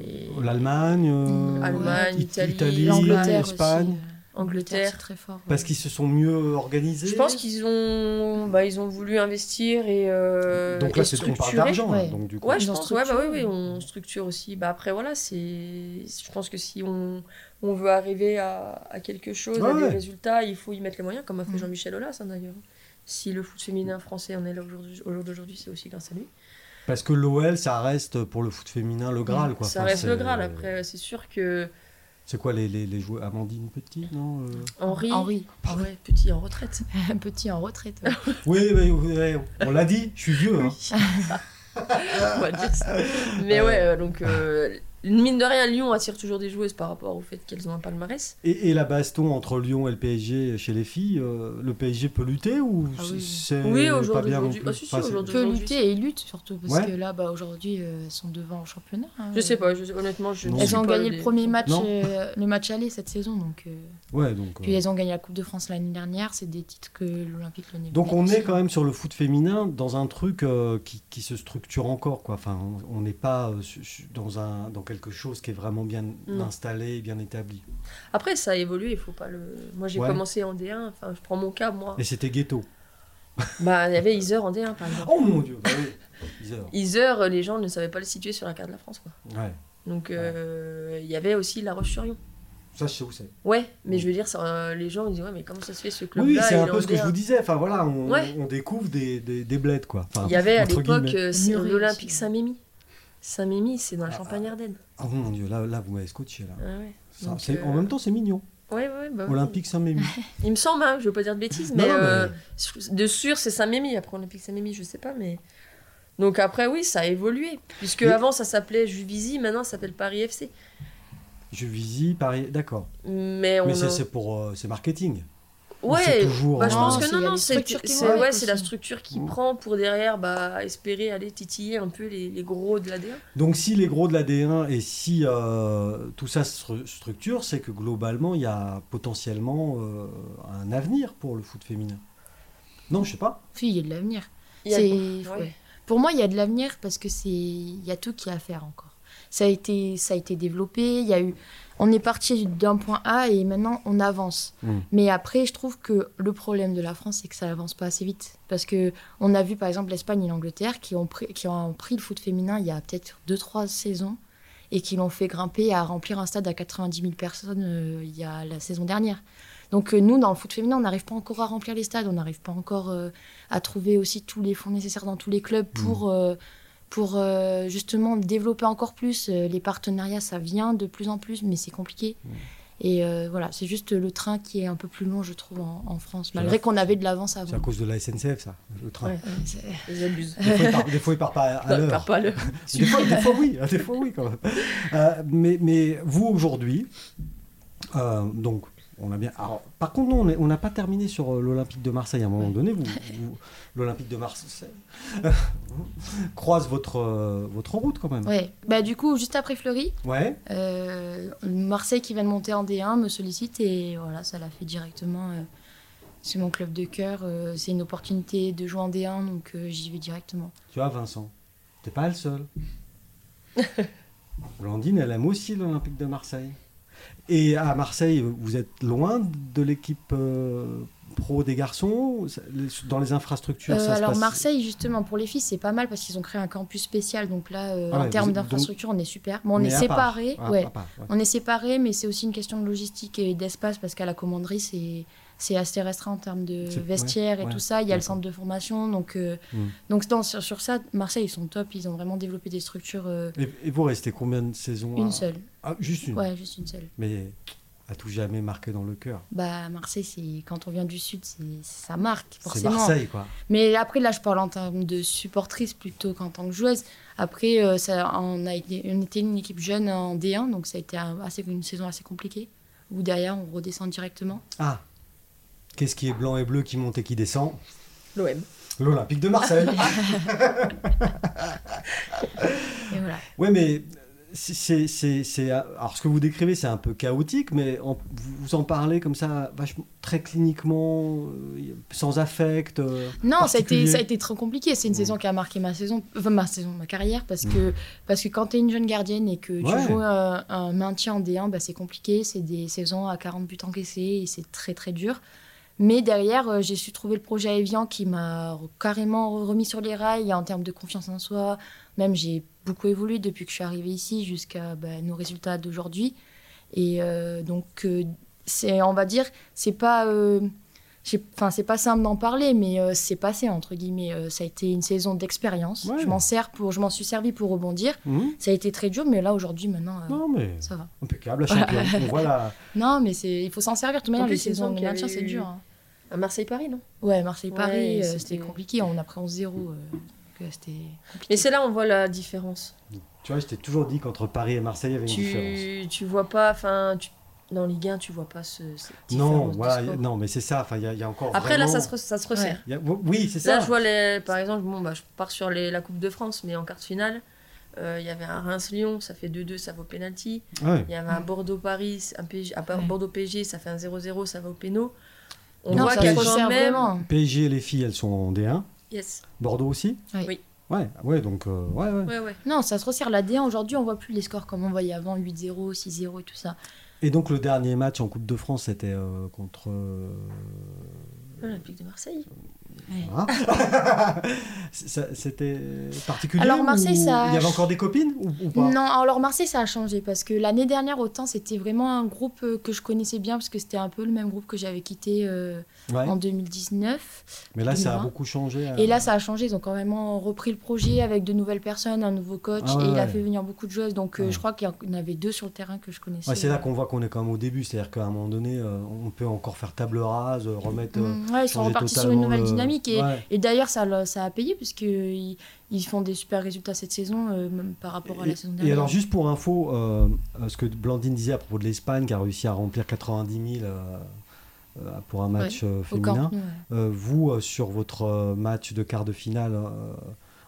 Et- l'Allemagne, euh, Allemagne, It- Italie, Italie, L'Angleterre l'Espagne. aussi. euh, Angleterre. très fort. Parce qu'ils se sont mieux organisés. Je pense qu'ils ont, bah, ils ont voulu investir et, euh, Donc là, et c'est on parle d'argent. là, Ouais. Donc du coup. Ouais, je pense. Ouais, bah, oui, oui, on structure aussi. Bah, après, voilà, c'est. Je pense que si on, on veut arriver à, à quelque chose, Ouais, à des résultats, il faut y mettre les moyens, comme a fait Mm. Jean-Michel Aulas hein, d'ailleurs. Si le foot féminin français en est là aujourd'hui- au jour d'aujourd'hui, c'est aussi grâce à lui. Parce que l'OL, ça reste pour le foot féminin le Graal, quoi. ça Enfin, reste le Graal. Après, c'est sûr que C'est quoi les, les, les joueurs Amandine Petit, non euh Henri, Henri, ah ouais, petit en retraite. (laughs) petit en retraite. ouais. (laughs) Oui, oui, oui, oui, on l'a dit, je suis vieux. hein. (laughs) on va dire ça. Mais ouais, euh, donc euh, mine de rien, Lyon attire toujours des joueuses par rapport au fait qu'elles ont un palmarès. Et, et la baston entre Lyon et le PSG chez les filles, euh, le PSG peut lutter ou Ah c'est- oui. c'est Oui, pas bien plus Ah, si, si, Enfin, peut Aujourd'hui, lutter et lutte surtout parce Ouais. que là bah aujourd'hui euh, elles sont devant au championnat. hein. Je sais pas, je sais- honnêtement, je. Elles ont pas gagné le premier match, euh, le match aller cette saison donc. euh, Ouais, donc. euh, Puis elles ont gagné la Coupe de France l'année dernière, c'est des titres que l'Olympique Lyonnais. Donc on aussi. est quand même sur le foot féminin dans un truc euh, qui, qui se structure encore quoi. Enfin, on- n'est pas euh, dans un dans quelque chose qui est vraiment bien Non. installé, bien établi. Après, ça a évolué, il faut pas le. Moi, j'ai Ouais. commencé en D1, enfin, je prends mon cas, moi. Et c'était ghetto. Bah, il y avait Iser en D1, par exemple. Oh mon dieu. bah oui. Iser, les gens ne savaient pas le situer sur la carte de la France, quoi. Ouais. Donc, euh, il y avait aussi La Roche-sur-Yon. Ça je sais où c'est. Ouais, mais je veux dire, ça, euh, les gens ils disent, ouais, mais comment ça se fait ce club-là Oui, c'est un peu ce que je D1? vous disais. Enfin voilà, on, Ouais. on découvre des, des, des bleds quoi. Enfin, Il y avait à l'époque euh, l'Olympique. Saint-Mémy. Saint-Mémy, c'est dans la Ah, Champagne-Ardenne. Oh mon dieu, là, là vous m'avez scotché là. Ah ouais. Ça, Donc, c'est- euh, En même temps, c'est mignon. Ouais, ouais, bah. Olympique Saint-Mémy. (laughs) Il me semble, hein, je veux pas dire de bêtises, Non, mais, non, euh, de sûr c'est Saint-Mémy. Après Olympique Saint-Mémy, je sais pas, mais. Donc après, oui, ça a évolué. Puisque Mais- avant ça s'appelait Juvisy, maintenant ça s'appelle Paris FC. Je visite Paris. D'accord. Mais on. Mais c'est a- c'est pour euh, c'est marketing. Ou Ouais, c'est toujours, bah, je euh, pense que non, a non, c'est ouais, c'est la structure qui Mm. prend pour derrière bah, espérer aller titiller un peu les, les gros de la D1. Donc si les gros de la D1 et si euh, tout ça se stru- structure, c'est que globalement, il y a potentiellement euh, un avenir pour le foot féminin. Non, je sais pas. Si, il y a de l'avenir. A- ouais. Pour moi, il y a de l'avenir parce que c'est il y a tout qui est à faire encore. ça a été, ça a été développé. Il y a eu, on est parti d'un point A et maintenant on avance. Mm. Mais après, je trouve que le problème de la France, c'est que ça avance pas assez vite. Parce que on a vu par exemple l'Espagne et l'Angleterre qui ont pris, qui ont pris le foot féminin il y a peut-être 2-3 saisons et qui l'ont fait grimper à remplir un stade à 90 000 personnes euh, il y a la saison dernière. Donc euh, nous, dans le foot féminin, on n'arrive pas encore à remplir les stades, on n'arrive pas encore euh, à trouver aussi tous les fonds nécessaires dans tous les clubs pour, euh, pour euh, justement développer encore plus. Euh, les partenariats, ça vient de plus en plus, mais c'est compliqué. Et euh, voilà, c'est juste le train qui est un peu plus long, je trouve, en, en France, malgré qu'on avait de l'avance C'est à avant. cause de la SNCF, ça, le train. Ouais. C'est- Ils abusent. Des, fois, il part, des fois, il part pas à l'heure. pas le. Des fois, des fois, oui, des fois oui quand même. Euh, mais, mais vous aujourd'hui, euh, donc on a bien. Alors, par contre, non, on n'a pas terminé sur euh, l'Olympique de Marseille. À un moment donné, vous, (laughs) vous- l'Olympique de Marseille (laughs) croise votre euh, votre route quand même. Ouais. Bah, du coup, juste après Fleury, Ouais. euh, Marseille qui vient de monter en D1 me sollicite et voilà, ça l'a fait directement. euh, c'est mon club de cœur, c'est une opportunité de jouer en D1, donc j'y vais directement. Tu vois, Vincent, t'es pas le seul. (laughs) Blandine, elle aime aussi l'Olympique de Marseille. Et à Marseille, vous êtes loin de l'équipe euh, pro des garçons Dans les infrastructures, Euh, ça se alors passe- Marseille, justement, pour les filles, c'est pas mal parce qu'ils ont créé un campus spécial. Donc là, euh, Ah ouais, en termes d'infrastructure, on est super. Bon, on Mais est part. séparés. Ah, ouais. à part, ouais. On est séparés, mais c'est aussi une question de logistique et d'espace parce qu'à la commanderie, c'est c'est assez restreint en termes de vestiaires ouais, et ouais, tout ça. Il y a le centre de formation. Donc, euh, Mm. donc sur, sur ça, Marseille, ils sont top. Ils ont vraiment développé des structures. euh, Et, et vous restez combien de saisons une à- seule. Ah, Juste une Ouais, juste une seule. Mais à tout jamais marqué dans le cœur. Bah, Marseille, c'est quand on vient du Sud, c'est ça marque, C'est forcément. Marseille, quoi. Mais après, là, je parle en termes de supportrice plutôt qu'en tant que joueuse. Après, euh, ça, on, a été, on était une équipe jeune en D1, donc ça a été assez, une saison assez compliquée. Où derrière, on redescend directement. Ah Qu'est-ce qui est blanc et bleu qui monte et qui descend? L'OM. L'Olympique de Marseille. (laughs) Et voilà. Ouais, mais c'est, alors ce que vous décrivez, c'est un peu chaotique, mais en- vous, en parlez comme ça, vachement, très cliniquement, euh, sans affect. euh, Non, ça a, été, ça a été très compliqué. C'est une saison qui a marqué ma saison, enfin, ma saison, ma carrière, parce que, parce que quand tu es une jeune gardienne et que tu joues un, un maintien en D1, bah, c'est compliqué. C'est des saisons à 40 buts encaissés et c'est très très dur. Mais derrière, euh, j'ai su trouver le projet Evian qui m'a carrément remis sur les rails en termes de confiance en soi. Même j'ai beaucoup évolué depuis que je suis arrivée ici jusqu'à bah, nos résultats d'aujourd'hui. Et euh, donc, euh, c'est, on va dire, c'est pas, euh, enfin, c'est pas simple d'en parler, mais euh, c'est passé entre guillemets. Euh, ça a été une saison d'expérience. Ouais. Je m'en sers pour, je m'en suis servi pour rebondir. hum, Ça a été très dur, mais là aujourd'hui, maintenant, euh, Non, mais ça va. impeccable, la championne. (laughs) On voit la- Non, mais c'est, il faut s'en servir. De toute manière, les saisons de maintien, c'est dur. hein. À Marseille-Paris, non? Ouais, Marseille-Paris, Ouais, euh, c'était- c'était compliqué. On a pris 11-0. euh, donc, euh, c'était. Mais c'est là on voit la différence. Tu vois, je t'ai toujours dit qu'entre Paris et Marseille, il y avait une différence. Tu, vois pas, enfin, tu- dans Ligue 1, tu vois pas ce, cette Non, voilà, non, mais c'est ça. Enfin, il y, a- il y a encore. Après, là, ça se, re- ça se resserre. a- Oui, c'est ça. Là, je vois, les, par exemple, bon, bah, je pars sur les, la Coupe de France, mais en quart de finale, euh, il y avait un Reims-Lyon, ça fait 2-2, ça va au pénalty. Ouais. Il y avait un Bordeaux-Paris, un part Ouais. Bordeaux-PSG, ça fait un 0-0, ça va au péno. On non, voit ça qu'il y se a quand resserre même... PSG et les filles, elles sont en D1. Yes. Bordeaux aussi Oui. Oui. Ouais, ouais, donc, euh, ouais, ouais. Ouais, ouais. Non, ça se resserre. La D1, aujourd'hui, on voit plus les scores comme on voyait avant 8-0, 6-0 et tout ça. Et donc, le dernier match en Coupe de France, c'était euh, contre. euh, Olympique de Marseille. Hein (laughs) C'était particulier Alors, Marseille, ou ça a Il y avait encore des copines ou, ou pas? Non, alors Marseille, ça a changé parce que l'année dernière, autant c'était vraiment un groupe euh, que je connaissais bien parce que c'était un peu le même groupe que j'avais quitté euh, Ouais. en 2019. Mais là, ça a 2020. beaucoup changé. euh. Et là, ça a changé. Ils ont quand même repris le projet avec de nouvelles personnes, un nouveau coach Ah ouais, et il a fait venir beaucoup de joueuses. Donc, euh, je crois qu'il y en avait deux sur le terrain que je connaissais. C'est là qu'on voit qu'on est quand même au début. C'est-à-dire qu'à un moment donné, on peut encore faire table rase, remettre. euh, Mm, ouais, ils sont repartis sur une nouvelle le- dynamique. Et, Ouais. et d'ailleurs, ça, l'a- ça a payé puisqu'ils ils font des super résultats cette saison, euh, même par rapport à la saison dernière. et alors, juste pour info, euh, euh, ce que Blandine disait à propos de l'Espagne, qui a réussi à remplir 90 000 euh, euh, pour un match féminin, Camp ouais. euh, vous, euh, sur votre match de quart de finale euh,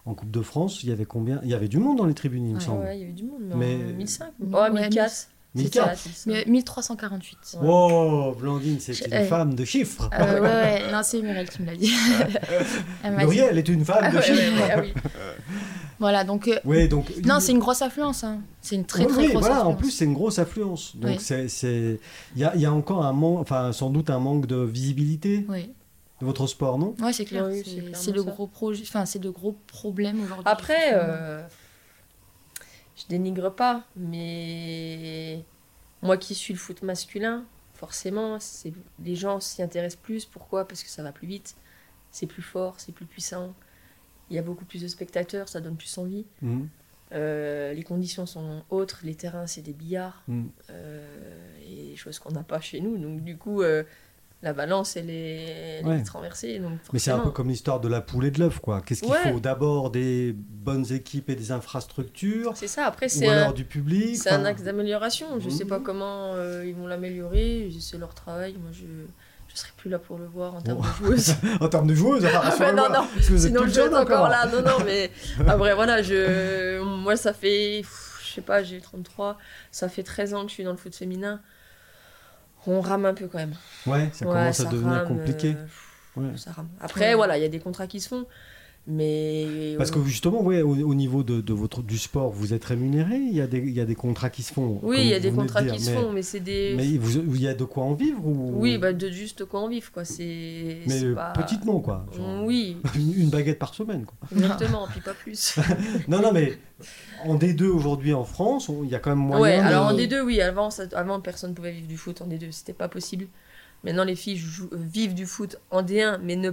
en Coupe de France, il y avait combien? Il y avait du monde dans les tribunes, il me semble. Ouais, il y avait du monde, mais, Mais- en 1005. Ouais, Oh, 1004. 1004. C'était à Mais 1348. Ouais. Oh, Blandine, c'est une ouais. femme de chiffres. Euh, ouais, ouais, non, c'est Muriel qui me l'a dit. (laughs) Muriel est une femme Ah de ouais, chiffres. ouais, ouais, ah oui. (laughs) Voilà, donc. euh, Ouais, donc. Non, c'est une grosse affluence. hein. C'est une très Oui, très oui, grosse voilà, en affluence. plus c'est une grosse affluence. Donc Oui. c'est, c'est, il y a, il y a encore un manque, enfin sans doute un manque de visibilité Oui, de votre sport, non? Ouais, c'est clair. Oui, c'est- c'est clairement c'est le gros projet, enfin c'est le gros problème aujourd'hui. Après, euh, je dénigre pas, mais moi qui suis le foot masculin, forcément, c'est les gens s'y intéressent plus. Pourquoi? Parce que ça va plus vite, c'est plus fort, c'est plus puissant. Il y a beaucoup plus de spectateurs, ça donne plus envie. Mhm. Euh, les conditions sont autres, les terrains c'est des billards, Mhm. euh, et des choses qu'on n'a pas chez nous. Donc du coup, euh, la balance elle est, elle Ouais. renversée. Donc Mais c'est un peu comme l'histoire de la poule et de l'œuf, quoi. Qu'est-ce qu'il Ouais. faut D'abord des bonnes équipes et des infrastructures, C'est ça. Après ou c'est un, du public. C'est un axe d'amélioration. Je sais Mhm. pas comment euh, ils vont l'améliorer. C'est leur travail. Moi, je je serai plus là pour le voir en termes Oh. de joueuse. (laughs) En termes de joueuses, enfin, Ah, non, non. parce que Sinon, je être encore là. Non, non, mais (laughs) après, voilà, je... moi, ça fait, je sais pas, j'ai 33. Ça fait 13 ans que je suis dans le foot féminin. On rame un peu quand même. Ouais, ça Ouais, commence à devenir rame, compliqué. euh, pff, Ouais. ça rame. Après, Ouais. voilà, il y a des contrats qui se font. Mais. Parce que justement, ouais, au, au niveau de, de votre, du sport, vous êtes rémunéré il y, a des, il y a des contrats qui se font Oui, il y a des de contrats qui se font, mais c'est des. Mais vous- il y a de quoi en vivre ou... Oui, bah, de juste quoi en vivre, quoi. C'est. Mais euh, pas- petitement, quoi. genre, Oui, (laughs) Une, baguette par semaine, quoi. exactement, puis pas plus. (laughs) Non, non, mais en D2 aujourd'hui en France, il y a quand même moyen. ouais, de- alors en D2, oui, avant, ça- avant personne pouvait vivre du foot en D2, c'était pas possible. Maintenant, les filles jouent- euh, vivent du foot en D1, mais ne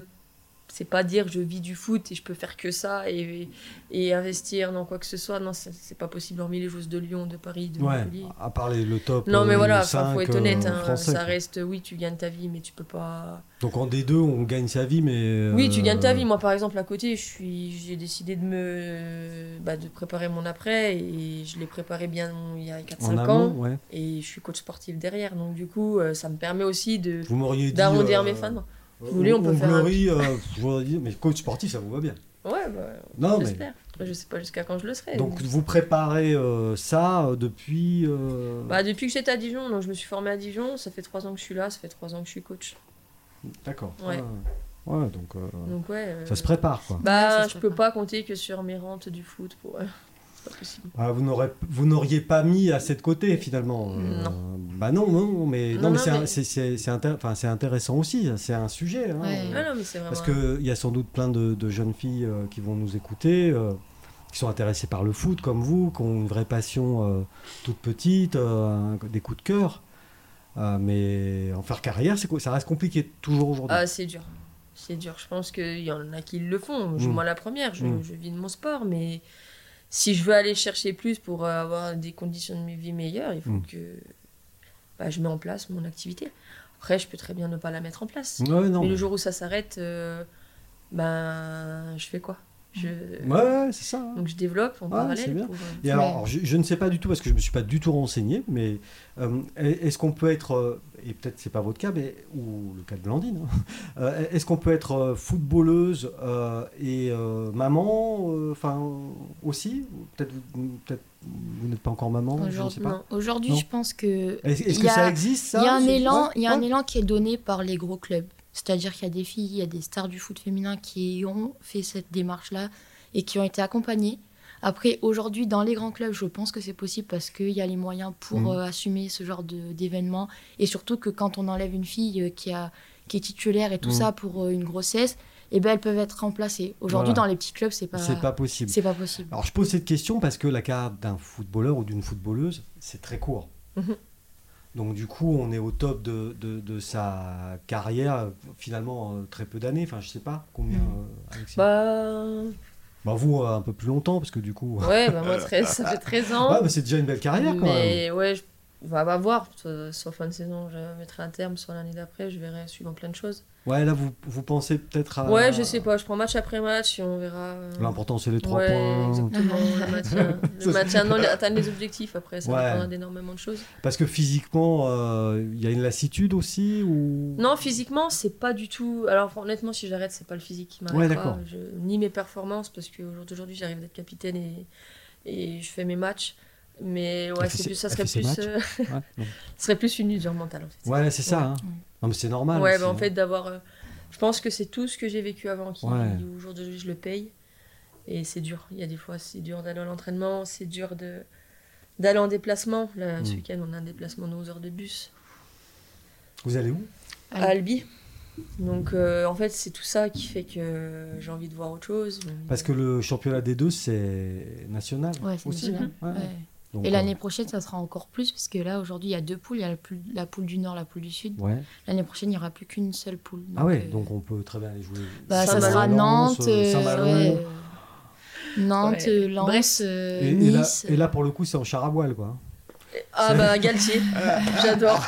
c'est pas dire je vis du foot et je peux faire que ça et, et investir dans quoi que ce soit. Non, c'est pas possible, hormis les joueuses de Lyon, de Paris, de Ouais, Montpellier. à part les- le top. Non, mais euh, voilà, enfin, faut 5, être honnête, euh, hein, français, ça reste, oui, tu gagnes ta vie, mais tu peux pas. Donc en D2, on gagne sa vie, mais. Oui, tu gagnes ta euh, vie. Moi, par exemple, à côté, j'ai décidé de me, bah, de préparer mon après et je l'ai préparé bien il y a 4-5 En ans. ouais. Et je suis coach sportif derrière, donc du coup, euh, ça me permet aussi de d'arrondir euh, mes fins. Vous voulez, on peut faire un Honglerie, euh, je dit, mais coach sportif, ça vous va bien. Ouais, bah, Non, mais. j'espère. Après, je sais pas jusqu'à quand je le serai. Donc vous préparez euh, ça euh, depuis. euh, Bah, depuis que j'étais à Dijon, donc je me suis formée à Dijon, ça fait 3 ans que je suis là, ça fait 3 ans que je suis coach. D'accord. Ouais. Ah, ouais, donc. euh, Donc ouais. euh, Ça se prépare, quoi. Bah, je peux pas compter que sur mes rentes du foot pour. Euh, c'est pas possible. Ah, vous n'auriez pas mis assez de côté finalement. euh, Non. Bah non, non, mais, Non, non, mais c'est mais- enfin, intéressant aussi, c'est un sujet. hein. Ouais. Mais vraiment. Parce qu'il y a sans doute plein de, de jeunes filles euh, qui vont nous écouter, euh, qui sont intéressées par le foot comme vous, qui ont une vraie passion euh, toute petite, euh, des coups de cœur. Euh, mais en faire carrière, ça reste compliqué toujours aujourd'hui. Ah, c'est dur. C'est dur. Je pense qu'il y en a qui le font. Je, Mm. Moi, la première, je, Mm. je vis de mon sport, mais si je veux aller chercher plus pour euh, avoir des conditions de vie meilleures, il faut Mm. que bah, je mets en place mon activité. Après, je peux très bien ne pas la mettre en place. Ouais, non. mais le jour où ça s'arrête, euh, ben, je fais quoi? Je... Ouais, ouais, c'est ça. hein. Donc, je développe en Ouais, parallèle. c'est bien. pour, euh, Et alors, je, je ne sais pas du tout parce que je me suis pas du tout renseigné, mais euh, est-ce qu'on peut être, euh, et peut-être c'est pas votre cas, mais, ou le cas de Blandine, hein, (laughs) euh, est-ce qu'on peut être footballeuse euh, et euh, maman, euh, enfin aussi Peut-être vous, peut-être vous n'êtes pas encore maman, je ne sais Aujourd'hui, pas. non. aujourd'hui, Non. je pense que Est-ce que y a- ça existe ça il y a un élan, ouais, il y a un élan qui est donné par les gros clubs. C'est-à-dire qu'il y a des filles, il y a des stars du foot féminin qui ont fait cette démarche-là et qui ont été accompagnées. Après, aujourd'hui, dans les grands clubs, je pense que c'est possible parce qu'il y a les moyens pour Mhm. euh, assumer ce genre de- d'événements. Et surtout que quand on enlève une fille euh, qui, a, qui est titulaire et tout Mhm. ça pour euh, une grossesse, eh ben, elles peuvent être remplacées. Aujourd'hui, Voilà. dans les petits clubs, c'est pas, C'est pas possible. c'est pas possible. Alors je pose cette question parce que la carrière d'un footballeur ou d'une footballeuse, c'est très court. Mhm. Donc du coup, on est au top de, de, de sa carrière, finalement euh, très peu d'années, enfin je sais pas combien. Euh, Alexis Bah, Bah, vous, euh, un peu plus longtemps, parce que du coup... ouais, bah, moi, 13, ça fait 13 ans. Ouais, mais c'est déjà une belle carrière quand même. Mais ouais, je- on va voir. Soit, soit fin de saison, je mettrai un terme, soit l'année d'après, je verrai suivant plein de choses. Ouais, là, vous, vous pensez peut-être à... Ouais, je sais pas, je prends match après match et on verra. euh, L'important, c'est les trois ouais, points. exactement, le (laughs) maintien. Le maintien, non, atteindre les objectifs après, ça Ouais. dépendra d'énormément de choses. Parce que physiquement, euh, il y a une lassitude aussi ou... Non, physiquement, c'est pas du tout. Alors, honnêtement, si j'arrête, c'est pas le physique qui m'arrête. Ouais. Je... Ni mes performances, parce qu'au jour d'aujourd'hui, j'arrive d'être capitaine et... et je fais mes matchs. Mais ouais, c'est plus, ça serait plus, euh, Ouais, (laughs) ce serait plus une usure mentale en fait. Ouais, c'est ça. Ouais. hein. Non, mais c'est normal. Ouais, aussi, bah, en hein. fait, d'avoir. euh, Je pense que c'est tout ce que j'ai vécu avant qui, Ouais. au jour d'aujourd'hui, je le paye. Et c'est dur. Il y a des fois, c'est dur d'aller à l'entraînement, c'est dur de d'aller en déplacement. Là, ce Mm. week-end, on a un déplacement de 11 heures de bus Vous allez où? À Albi. Donc, euh, en fait, c'est tout ça qui fait que j'ai envie de voir autre chose. Parce que le championnat des deux, c'est national Ouais, aussi. national. hein Ouais. Ouais. Donc, Et euh, l'année prochaine, ça sera encore plus, parce que là, aujourd'hui, il y a deux poules. Il y a la poule, la poule du Nord, la poule du Sud. Ouais. L'année prochaine, il n'y aura plus qu'une seule poule. Ah ouais, euh, donc on peut très bien aller jouer. bah, ça sera Nantes, euh, ouais, Nantes, Ouais. Lens, Brest. euh, Et, et Nice. là, et là, pour le coup, c'est en char à voile, quoi. Ah bah, Galtier, (laughs) j'adore.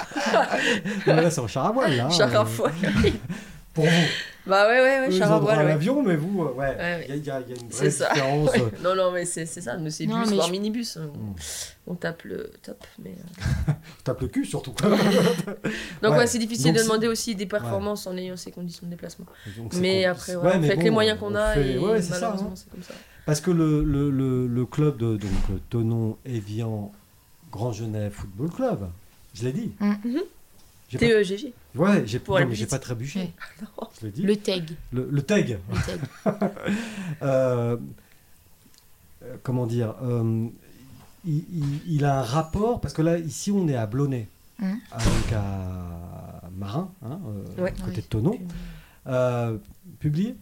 Là, c'est en char à voile, là. Char à voile. Pour vous. Bah ouais, ouais, ouais, Eux, ils à ouais. l'avion, mais vous, euh, ouais, il Ouais, ouais. y, a- y y une vraie ça. différence. Ouais. (laughs) Non, non, mais c'est c'est ça, mais c'est Non, bus, mais voire je- minibus. Mm. On tape le top. Mais... euh. (laughs) Tape le cul, surtout. (laughs) Donc, Ouais. ouais, c'est difficile Donc, de c'est- demander aussi des performances en ayant ces conditions de déplacement. Donc, Mais après, ouais, ouais, on mais avec bon, les moyens qu'on on a fait- et ouais, c'est ça, malheureusement, hein. c'est comme ça. Parce que le, le, le, le club de donc, Tonon Evian Grand Genève Football Club, je l'ai dit. Mhm. J'ai pas- TEGG. Ouais, j'ai Pour non, mais j'ai pas trébuché. Ouais. Je. Le TEG. Le, le TEG. Le TEG. (laughs) Euh, comment dire euh, il, il- il a un rapport, parce que là, ici, on est à Blonay, Mhm. avec à Marin, hein, euh, Ouais. côté de Tonon. Euh, publié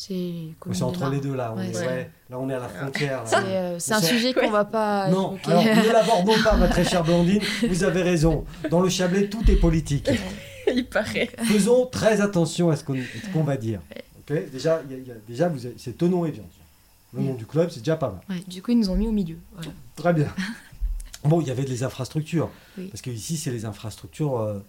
C'est entre les deux, là. On Ouais, est, ouais, là, on est à la frontière. C'est euh, c'est un sujet qu'on va pas Non, évoquer. alors ne l'abordons pas, ma très chère Blandine. Vous avez raison. Dans le Chablais, tout est politique. (laughs) Il paraît. Faisons très attention à ce qu'on va dire. Ok déjà, y a- y a- déjà vous avez- c'est Tonon et Viande. Le nom du club, c'est déjà pas mal. Ouais, du coup, ils nous ont mis au milieu. Voilà. Très bien. (laughs) Bon, il y avait des infrastructures. Oui. Parce que ici, c'est les infrastructures euh,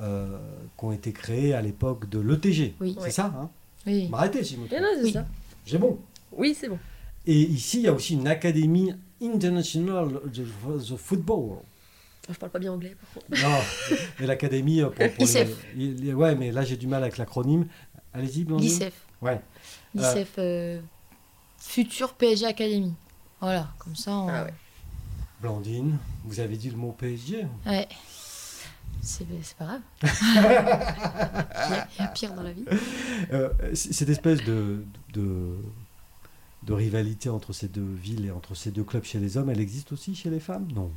euh, qui ont été créées à l'époque de l'ETG. Oui. C'est ça, hein? Oui. M'arrêtez si me non, c'est Oui. ça. J'ai bon. Oui, c'est bon. Et ici, il y a aussi une académie internationale de de football. Je parle pas bien anglais, par contre. Non, mais l'académie euh, pour, pour ICEF. les- les- Ouais, mais là j'ai du mal avec l'acronyme. Allez-y, Blandine. L'ICEF. Ouais. L'ICEF, euh, futur PSG Academy. Voilà, comme ça. On... Ah ouais. Blandine, vous avez dit le mot PSG. Ouais. C'est pas grave. (laughs) Il y, a, pire dans la vie. Euh, cette espèce de, de, de rivalité entre ces deux villes et entre ces deux clubs chez les hommes, elle existe aussi chez les femmes? Non.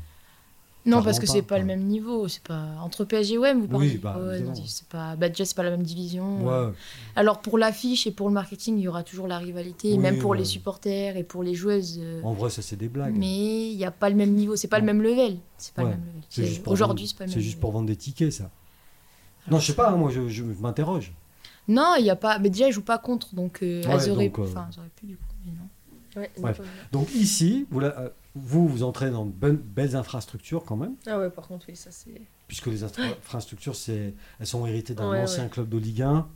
Non, parce que pas, c'est pas ouais. le même niveau. C'est pas entre PSG et OM, vous parlez. bah, Ouais, évidemment. non, c'est pas. Bah, déjà, c'est pas la même division. Ouais. Alors pour l'affiche et pour le marketing, il y aura toujours la rivalité, Oui, même pour ouais. les supporters et pour les joueuses. euh, En vrai, ça c'est des blagues. Mais il n'y a pas le même niveau, c'est pas le même level. C'est pas le même level. C'est juste pour Aujourd'hui, vendre- c'est pas le même C'est juste level. pour vendre des tickets, ça. Alors, non, je sais pas, moi je, je m'interroge. Non, il y a pas. Mais déjà, ils jouent pas contre, donc euh, Ouais, elles auraient. donc, euh, Enfin, elles auraient pu du coup. Mais non. Ouais, Bref. d'accord. Donc ici, vous, la- euh, vous, vous entrez dans de belles infrastructures quand même. Ah ouais, par contre, oui, ça c'est. puisque les infrastructures, elles sont héritées d'un Ouais, ancien ouais. club de Ligue 1.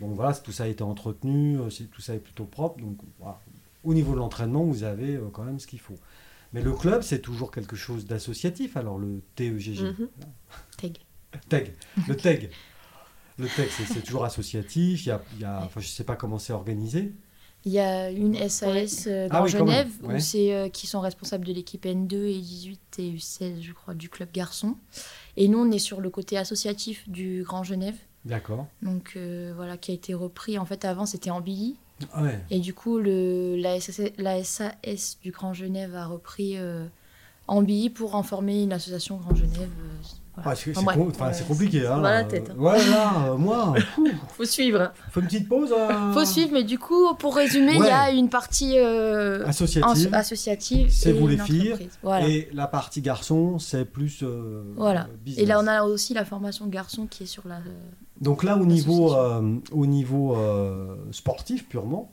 Donc voilà, tout ça a été entretenu, euh, tout ça est plutôt propre. Donc voilà. au niveau de l'entraînement, vous avez euh, quand même ce qu'il faut. Mais le club, c'est toujours quelque chose d'associatif, alors le TEGG. Mhm. Teg. (laughs) TEG. Le TEG. Le TEG, c'est, c'est toujours associatif. Il y a, il y a- enfin, je ne sais pas comment c'est organisé. Il y a une SAS euh, Ah oui, Genève ouais. où c'est euh, qui sont responsables de l'équipe N2 et 18 et U16 je crois du club garçon. Et nous on est sur le côté associatif du Grand Genève. D'accord. Donc euh, voilà qui a été repris en fait avant c'était en Billy Ah ouais. et du coup le la, SAS du Grand Genève a repris euh, en Billy pour en former une association Grand Genève. Voilà. Ah, c'est, Enfin, compliqué. Hein, là. la tête, hein. Ouais, là, euh, moi, (laughs) Faut suivre. faut une petite pause. euh, Faut suivre mais du coup pour résumer il Ouais. y a une partie euh, Associative. C'est vous les filles. Voilà. Et la partie garçon, c'est plus euh, Voilà. business. Et là, on a aussi la formation garçon qui est sur la. Donc là, au niveau, au niveau sportif purement,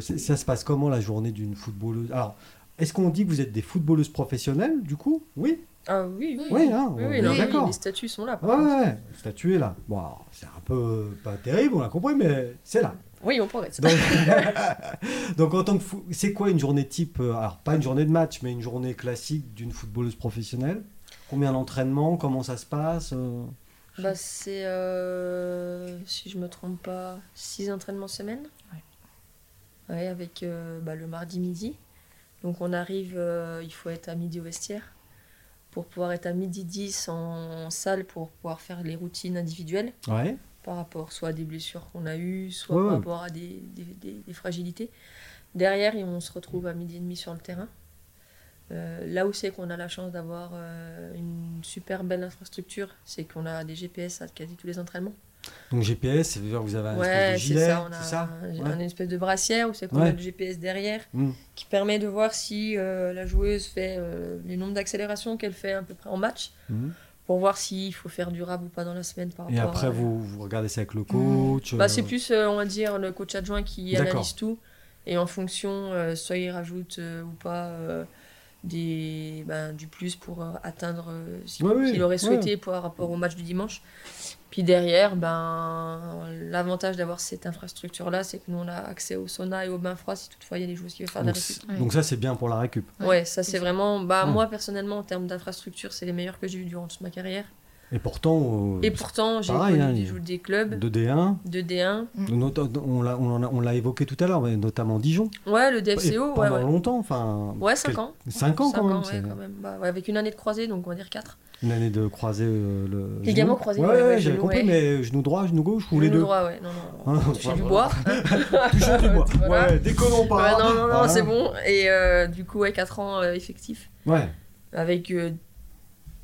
ça se passe comment la journée d'une footballeuse? Alors, est-ce qu'on dit que vous êtes des footballeuses professionnelles, du coup? Oui? Ah oui, oui. Oui, hein, Oui, oui, est non, oui, d'accord. les statuts sont là. Ouais, ouais, ouais, statué là. Bon, alors, c'est un peu pas terrible, on a compris, mais c'est là. Oui, on progresse. Donc, (laughs) donc en tant que fou- c'est quoi une journée type euh, Alors pas une journée de match, mais une journée classique d'une footballeuse professionnelle? Combien d'entraînements Comment ça se passe euh? Bah, c'est, euh, si je me trompe pas, 6 entraînements semaine? Ouais. Ouais, avec euh, bah, le mardi midi. Donc on arrive, euh, il faut être à midi au vestiaire pour pouvoir être à midi 10 en salle pour pouvoir faire les routines individuelles Ouais. par rapport soit à des blessures qu'on a eues, soit Ouais, par rapport à des, des- des- des fragilités. Derrière, on se retrouve à midi et demi sur le terrain. Euh, là où c'est qu'on a la chance d'avoir euh, une super belle infrastructure, c'est qu'on a des GPS à quasi tous les entraînements. Donc GPS, ça veut dire que vous avez un Ouais, espèce de c'est gilet, ça, on a c'est un, Ouais. un espèce de brassière où c'est qu'on Ouais. a le GPS derrière Mm. qui permet de voir si euh, la joueuse fait euh, les nombres d'accélérations qu'elle fait à peu près en match Mhm. pour voir s'il faut faire durable ou pas dans la semaine par Et après, à- vous, vous regardez ça avec le coach Bah, euh, c'est plus, euh, on va dire, le coach adjoint qui analyse tout. Et en fonction, euh, soit il rajoute euh, ou pas des, ben, du plus pour atteindre ce Ouais, oui, qu'il aurait ouais. souhaité par rapport au match du dimanche. Puis derrière, ben, l'avantage d'avoir cette infrastructure-là, c'est que nous, on a accès au sauna et au bain froid si toutefois il y a des joueurs qui veulent faire de la donc, récup. donc ça, c'est bien pour la récup. Ouais, ça c'est vraiment, bah, Ouais. moi personnellement, en termes d'infrastructure, c'est les meilleurs que j'ai eu durant toute ma carrière. Et pourtant, euh, Et pourtant, j'ai pareil, connu hein, des, des clubs de D1, de D1. nota- on l'a- on en a- on l'a évoqué tout à l'heure, mais notamment Dijon. Ouais, le DFCO, pendant ouais. longtemps, enfin... Ouais, 5 quel- ans. cinq ans, Cinq quand même. ouais, c'est quand même. Bah, ouais, avec une année de croisée, donc on va dire 4. Une année de croiser euh, le Ligament croisé, Ouais, ouais, ouais, j'avais compris, ouais. mais genou droit, genou gauche ou les deux droit, ouais. Non, non. Hein, Toucher du bois. (laughs) Toucher du bois. Voilà. Ouais, déconnons pas. Ouais, non, non, non, c'est bon. Et euh, du coup, ouais, 4 ans euh, effectifs. Ouais. Avec euh,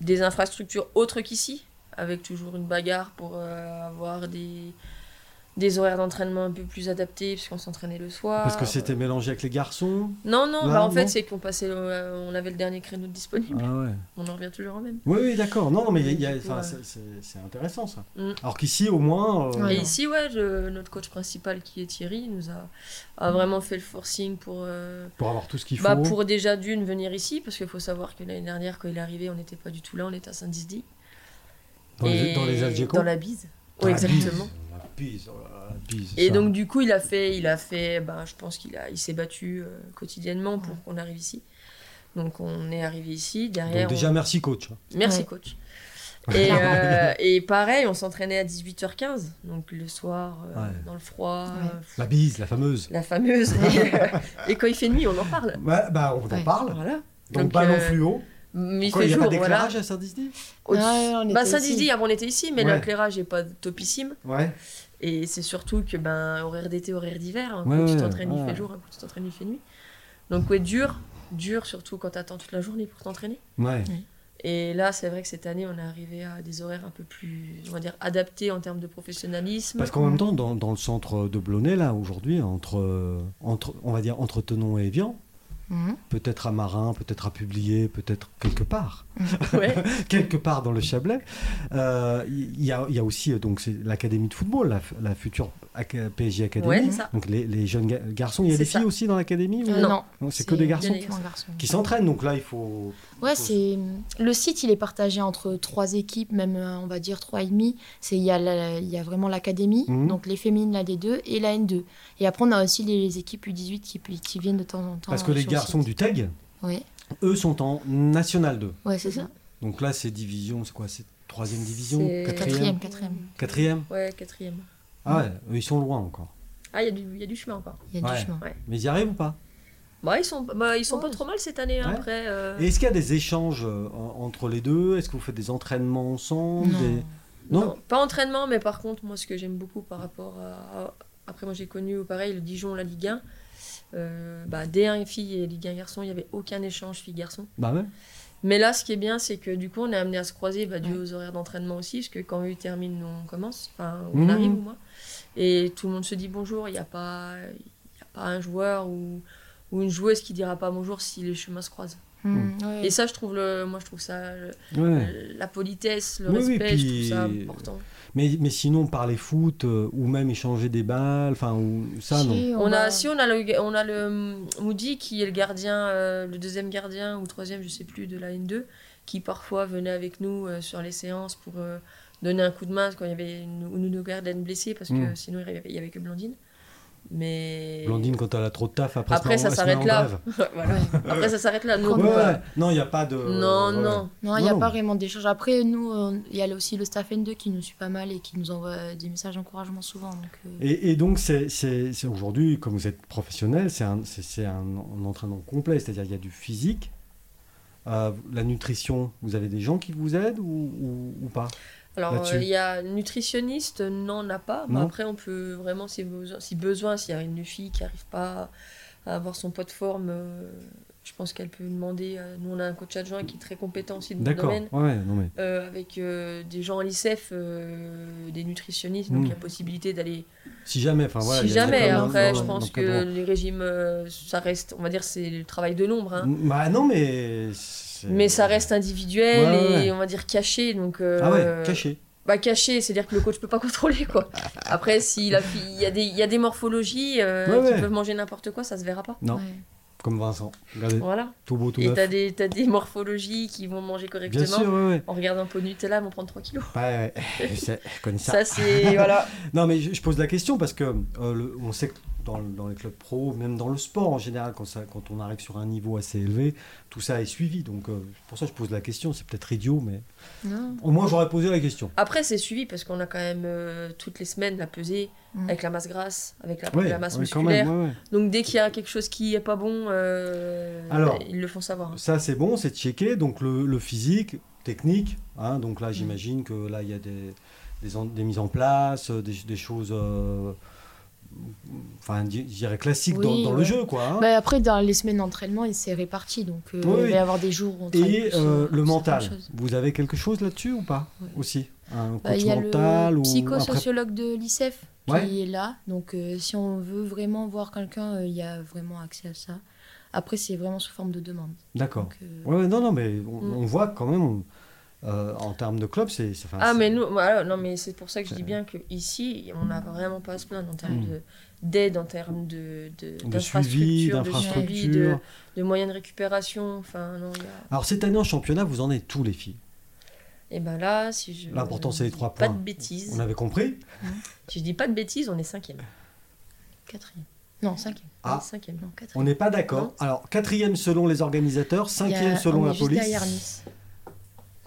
des infrastructures autres qu'ici. Avec toujours une bagarre pour euh, avoir des, des horaires d'entraînement un peu plus adaptés, puisqu'on s'entraînait le soir. Parce que c'était mélangé avec les garçons. Non, non, bah, en fait, c'est qu'on passait, euh, on avait le dernier créneau disponible. Ah ouais. (laughs) On en revient toujours au même. Oui, oui, d'accord. Non, non, mais ouais. c'est- intéressant ça. Mm. Alors qu'ici, au moins. euh, Et ici, ouais, je- notre coach principal qui est Thierry nous a, a vraiment fait le forcing pour, euh, Pour avoir tout ce qu'il faut. bah, pour déjà d'une venir ici, parce qu'il faut savoir que l'année dernière, quand il est arrivé, on n'était pas du tout là, on était à Saint-Disdy. Dans, les, dans les Algeco. Dans la bise. Oui, exactement. bise. Bise, oh là là, la bise, Et ça. donc, du coup, il a fait, il a fait ben, je pense qu'il a, il s'est battu euh, quotidiennement pour qu'on arrive ici. Donc, on est arrivé ici. Derrière, Donc déjà, on- merci coach. Merci, Ouais. coach. (laughs) Et, euh, et pareil, on s'entraînait à 18h15, donc le soir, euh, Ouais. dans le froid, Ouais. euh, La bise, la fameuse. la fameuse. (laughs) Et, euh, et quand il fait nuit, on en parle. Ouais, bah, on en Ouais. parle. Voilà. Donc, Donc, ballon euh, fluo. Mais il Pourquoi fait il n'y a jour, pas voilà. d'éclairage à Saint-Disney bah, avant on était ici, mais Ouais. l'éclairage n'est pas topissime. Ouais. Et c'est surtout que, ben, horaire d'été, horaire d'hiver, un Ouais, coup tu ouais, t'entraînes, il fait jour, un coup tu t'entraînes, il fait nuit. Donc, ouais, dur, dur surtout quand t'attends toute la journée pour t'entraîner. Ouais. Et là, c'est vrai que cette année, on est arrivé à des horaires un peu plus, on va dire, adaptés en termes de professionnalisme. Parce qu'en même temps, dans, dans le centre de Blonay, là, aujourd'hui, entre, entre, on va dire, entre Tenon et Evian, Mhm. peut-être à Marin, peut-être à Publier, peut-être quelque part, Ouais. (laughs) quelque part dans le Chablais, euh, il y, a, il y a aussi euh, donc l'académie de football, la, future PSG Academy. Ouais. Donc les, les jeunes ga- garçons, il y a des filles aussi dans l'académie ou- Euh, Non. non, c'est que des garçons des qui s'entraînent. Donc là, il faut. Ouais, faut- c'est le site, il est partagé entre trois équipes, même euh, on va dire trois et demi. C'est il y a la- il y a vraiment l'académie, Mhm. donc les féminines la D2 et la N2. Et après on a aussi les équipes U18 qui, qui viennent de temps en temps. Parce que les le garçons du TEG, Ouais, eux, sont en National 2. ouais, c'est ça. Donc là, c'est division, c'est quoi? C'est troisième division? Quatrième, quatrième. Quatrième? Ouais, quatrième. Ah ouais, ils sont loin encore. Ah, il y, a du- il y a du chemin encore. Il y a Ouais. du chemin. Mais ils y arrivent ou pas? Bah, ils sont, bah, ils sont pas Ouais. trop mal cette année, hein, Ouais. après. euh, Et est-ce qu'il y a des échanges euh, en- entre les deux? Est-ce que vous faites des entraînements ensemble? Non. des- Non, Pas entraînement, mais par contre, moi, ce que j'aime beaucoup par rapport à. à- Après, moi, j'ai connu, pareil, le Dijon, la Ligue 1. Euh, bah, D1 filles et Ligue 1 garçons, il n'y avait aucun échange filles-garçons. Bah ouais. Mais là, ce qui est bien, c'est que du coup, on est amené à se croiser bah, dû Ouais. aux horaires d'entraînement aussi, parce que quand eux ils terminent, nous on commence, enfin, on Mhm. arrive ou moi. Et tout le monde se dit bonjour, il n'y a, pas- y a pas un joueur ou, ou une joueuse qui dira pas bonjour si les chemins se croisent. Mhm, ouais. Et ça, je trouve, le, moi, je trouve ça, le- ouais. la politesse, le Oui, oui, respect, je trouve ça important. Mais, mais sinon, parler foot euh, ou même échanger des balles, enfin, ou ça, non. Si, On va- a, si on a le, on a le hum, Moody qui est le gardien, euh, le deuxième gardien ou troisième, je sais plus, de la N2, qui parfois venait avec nous euh, sur les séances pour euh, donner un coup de main quand il y avait une, une ou deux gardiennes blessées, parce que Mm. sinon il y avait, il y avait que Blandine. Mais Blondine, quand elle a trop de taf, après, après ça s'arrête là. (laughs) Voilà. Après ça s'arrête là. Nous, Ouais, ouais. Non, il n'y a pas de. Non, ouais. non. Non, il n'y a Non. pas vraiment d'échange. Après, nous, euh, il y a aussi le staff N2 qui nous suit pas mal et qui nous envoie des messages d'encouragement souvent. Donc, euh, Et, et donc, c'est, aujourd'hui, comme vous êtes professionnel, c'est un, c'est, c'est un, un entraînement complet, c'est-à-dire il y a du physique, euh, la nutrition, vous avez des gens qui vous aident ou, ou, ou pas? Alors, il y a nutritionniste, non, on n'a pas. Mais après, on peut vraiment, si besoin, si besoin, s'il y a une fille qui n'arrive pas à avoir son poids de forme, euh, je pense qu'elle peut demander. euh, nous, on a un coach adjoint qui est très compétent aussi dans le domaine. Ouais, non mais. euh, avec des gens à l'ICEF, des nutritionnistes, donc Mm. il y a possibilité d'aller. Si jamais, enfin voilà. si a- a jamais, après, je pense que les régimes, ça reste, on va dire, c'est le travail de l'ombre. hein. Bah non, mais. Mais ça reste individuel Ouais, ouais, et on va dire caché. Donc, euh, Ah ouais, caché. Bah caché, c'est-à-dire que le coach peut pas (laughs) contrôler quoi. Après, s'il a, il y a des, il y a des morphologies euh, Ouais, qui ouais. peuvent manger n'importe quoi, ça se verra pas. Non, Ouais. Comme Vincent. Regardez, Voilà. tout beau, tout Et t'as des, t'as des morphologies qui vont manger Bien correctement. sûr, ouais, ouais. En regardant un pot de Nutella, ils vont prendre 3 kilos. Ouais, ouais, (laughs) je, sais, je connais ça. Ça, c'est. (laughs) voilà. Non, mais je, je pose la question parce que euh, le- on sait que dans, le- dans les clubs pro, même dans le sport en général, quand, ça, quand on arrive sur un niveau assez élevé, tout ça est suivi. Donc, euh, pour ça, je pose la question. C'est peut-être idiot, mais Non. au moins, j'aurais posé la question. Après, c'est suivi parce qu'on a quand même euh, toutes les semaines la pesée Mm. avec la masse grasse, avec la, Ouais, la masse ouais, musculaire. même. ouais, ouais. Donc, dès qu'il y a quelque chose qui est pas bon, euh, Alors. ils le font savoir. Ça, c'est bon, c'est checké. Donc, le, le physique, technique. hein, donc là, j'imagine que là, il y a des, des, en- des mises en place, euh, des, des choses. euh, Enfin, je dirais classiques dans, Oui, dans le ouais. jeu, quoi. hein. Bah, après, dans les semaines d'entraînement, il s'est réparti. Donc, euh, Oui, il va y avoir des jours où on Et euh, le mental, vous avez quelque chose là-dessus ou pas Ouais. Aussi? Un Bah, coach a mental le ou psychosociologue de l'ICEF qui Ouais. est là. Donc, euh, si on veut vraiment voir quelqu'un, euh, il y a vraiment accès à ça. Après, c'est vraiment sous forme de demande. D'accord. Non, non, mais on, Mm. on voit quand même, on- euh, en termes de club, c'est. Ah, mais nous, voilà, non, mais c'est pour ça que je dis bien qu'ici, on n'a vraiment pas à se plaindre en termes Mm. de- d'aide, en termes de, de, de suivi, d'infrastructure, de moyens de récupération. Enfin, non, il y a- Alors cette année en championnat, vous en êtes tous les filles? Et ben là, si je. L'important, c'est les trois Pas points. de bêtises. On avait compris? Si je dis pas de bêtises, on est cinquième. quatrième. Non, cinquième. Ah. Cinquième. Non, quatrième. On n'est pas d'accord. Alors quatrième selon les organisateurs, cinquième a- selon on est la juste police. derrière Nice.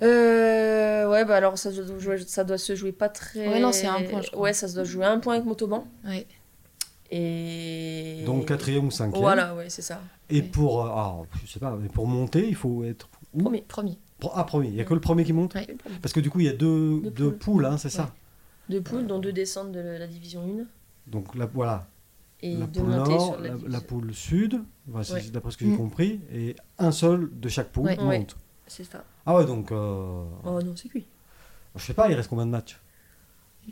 Euh, ouais, bah alors ça, doit jouer- ça doit se jouer pas très. Ouais, non, c'est un point, je crois. Ouais, ça se doit jouer un point avec Motoban. Ouais. Et. Donc quatrième ou cinquième. Voilà, ouais, c'est ça. Et Ouais. pour, euh, alors, je sais pas, mais pour monter, il faut être où Premier. Premier. Pro- Ah premier. Il y a que le premier qui monte. Ouais. Parce que du coup, il y a deux, Deux deux poules. poules, hein, c'est ça. Deux poules, dont deux descendent de la division 1. Donc là, voilà, Et la deux poule montées nord, sur la, la, poule sud, Ouais. d'après ce que j'ai Mm. compris, et un seul de chaque poule Ouais. Ouais. monte. C'est ça. Ah ouais, donc, euh, Oh non, c'est cuit. je sais pas, il reste combien de matchs?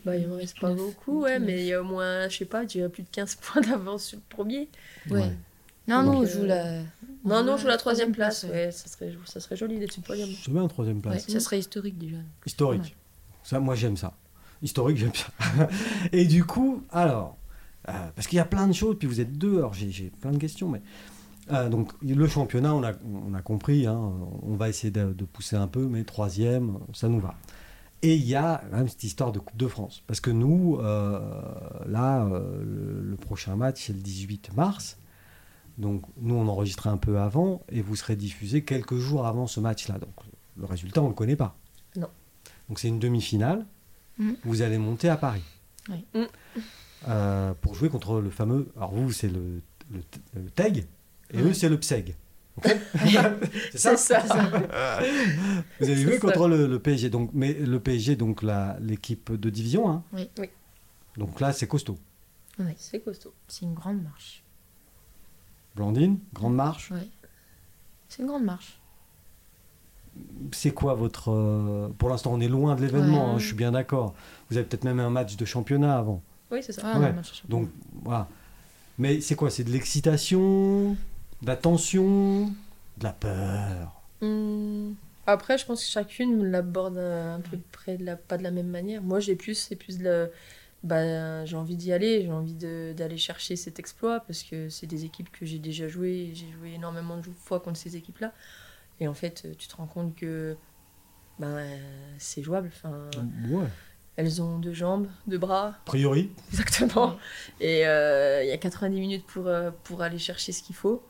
Bah, il en reste pas beaucoup, ouais, mais il y a au moins, je sais pas, tu as plus de 15 (laughs) points d'avance sur le premier. Ouais. Ouais. Non, non, on euh, joue la. on Non, joue non, je joue la troisième place. ouais. Ouais, ça serait, ça serait joli d'être sur le podium. C'est bien, troisième Ouais, place. ça serait historique déjà. Historique. Ouais. Ça, moi, j'aime ça. Historique, j'aime ça. (laughs) et du coup, alors, euh, parce qu'il y a plein de choses, puis vous êtes deux, alors j'ai j'ai plein de questions, mais. Euh, donc, le championnat, on a, on a compris, hein, on va essayer de, de pousser un peu, mais troisième, ça nous va. Et il y a même cette histoire de Coupe de France. Parce que nous, euh, là, euh, le, le prochain match, c'est le 18 mars. Donc, nous, on enregistre un peu avant, et vous serez diffusé quelques jours avant ce match-là. Donc, le résultat, on ne le connaît pas. Non. Donc, c'est une demi-finale. Mhm. Vous allez monter à Paris. Oui. Euh, pour jouer contre le fameux. Alors, vous, c'est le, le, le TEG, et Ouais. eux, c'est le PSEG. C'est (laughs) C'est ça. (laughs) (laughs) Vous avez ça. contre le, le PSG. Donc, mais le PSG, donc la- l'équipe de division. Hein. Oui. Oui. Donc là, c'est costaud. C'est costaud. C'est une grande marche. Blandine, grande marche. Ouais. C'est une grande marche. C'est quoi votre. euh, Pour l'instant, on est loin de l'événement, Ouais. hein, je suis bien d'accord. Vous avez peut-être même un match de championnat avant. Oui, c'est ça. Ah, Ouais. non, Donc, voilà. Mais c'est quoi? C'est de l'excitation, de la tension, de la peur Hum, Après, je pense que chacune l'aborde un peu près de la, pas de la même manière. Moi, j'ai plus, c'est plus de la- bah, j'ai envie d'y aller, j'ai envie d'aller chercher cet exploit parce que c'est des équipes que j'ai déjà joué, j'ai joué énormément de fois contre ces équipes-là. Et en fait, tu te rends compte que ben, c'est jouable. Enfin, Ouais. elles ont deux jambes, deux bras, A priori. (laughs) Exactement. Et euh, il y a 90 minutes pour, euh, pour aller chercher ce qu'il faut.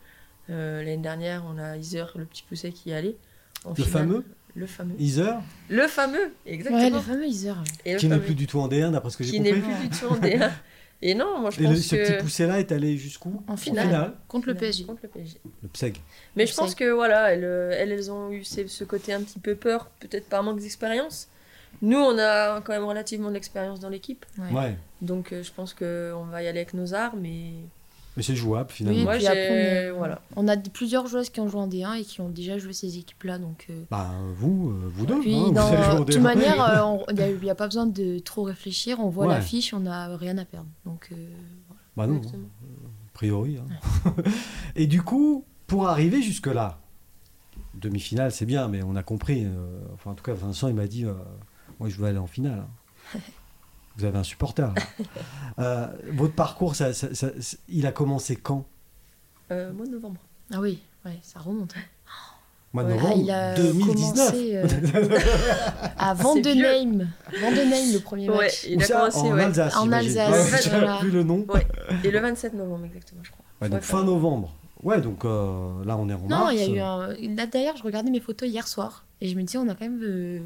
Euh, L'année dernière, on a Iser, le petit pousset qui y allait. En Le finale. fameux Le fameux. Iser, Le fameux, Ouais, exactement. le fameux Iser. Et le qui n'est plus du tout en D1, d'après ce que j'ai qui compris. n'est plus du tout en D1. Et non, moi je Et le- pense ce que... petit poussé-là est allé jusqu'où En En finale. finale. Contre le PSG. Contre le PSG. Le PSEG. Mais Le je pense que voilà, elles, elles, elles ont eu ce, ce côté un petit peu peur, peut-être par manque d'expérience. Nous, on a quand même relativement de l'expérience dans l'équipe. Ouais. Ouais. Donc euh, je pense qu'on va y aller avec nos armes et Mais c'est jouable finalement. Oui, Moi, puis après, j'ai. on Voilà. A plusieurs joueuses qui ont joué en D1 et qui ont déjà joué ces équipes-là. Donc, euh, Bah, vous, euh, vous deux. Puis, hein, vous dans- avez joué au de toute D1. manière, euh, il n'y a, pas besoin de trop réfléchir. On voit Ouais. l'affiche, on n'a rien à perdre. Donc, euh, Bah non, Exactement. a priori. hein. (laughs) Et du coup, pour arriver jusque-là, demi-finale, c'est bien, mais on a compris. euh, enfin, en tout cas, Vincent, il m'a dit, euh, moi, je veux aller en finale. hein. (laughs) Vous avez un supporter. (laughs) Euh, votre parcours, ça- ça- ça- il a commencé quand? Euh, mois de novembre. ah oui, ouais, ça remonte. Mois de Ouais, novembre il a 2019. commencé euh, (laughs) à Vandenheim. Vandenheim, le premier Ouais, match. il Où a ça? commencé, en ouais. Alsace. En. Alsace, voilà. plus le nom. Ouais. Et le 27 novembre, exactement, je crois. Ouais, donc fin novembre. Ouais, donc euh, là, on est en Non, mars. il y a eu un. Là, d'ailleurs, je regardais mes photos hier soir et je me disais, on a quand même euh,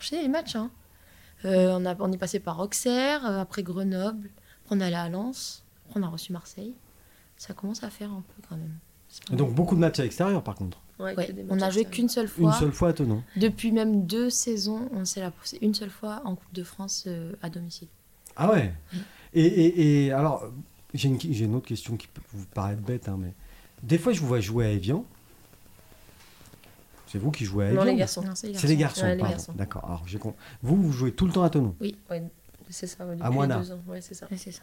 enchaîné les matchs. hein. Euh, on, a, on est passé par Auxerre, euh, après Grenoble, on est allé à Lens, on a reçu Marseille. Ça commence à faire un peu quand même. Et donc, beaucoup de matchs à l'extérieur, par contre. Ouais, Ouais, on matchs a joué qu'une seule Une fois. seule fois à Tonon. Depuis même deux saisons, on s'est la poussé une seule fois en Coupe de France euh, à domicile. Ah ouais et, et, et alors, j'ai une, j'ai une autre question qui peut vous paraître bête, hein, mais des fois, je vous vois jouer à Evian. C'est vous qui jouez à Evian Non, les garçons. Non, c'est les C'est les garçons. Ouais, les pardon. garçons. D'accord. Alors, j'ai con- Vous, vous jouez tout le temps à Tonon, Ouais, c'est ça, ouais, depuis À Moana. deux ans. Ouais, c'est ça. Ouais, c'est ça.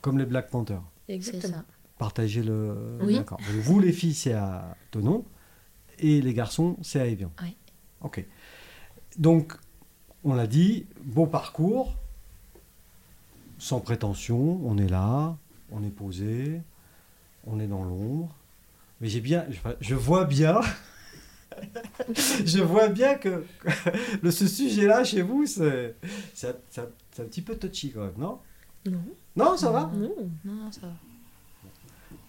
comme les Black Panthers. C'est Exactement. ça. Partagez le. Oui. D'accord. Donc, vous, les filles, c'est à Tonon, et les garçons, c'est à Evian. Oui. Ok. Donc, on l'a dit, beau parcours, sans prétention, on est là, on est posé, on est dans l'ombre. Mais j'ai bien, je, je vois bien, (laughs) je vois bien que, le, ce sujet-là chez vous, c'est un- petit peu touchy quand même, non? Non. Non, ça va? Non. Non, ça va.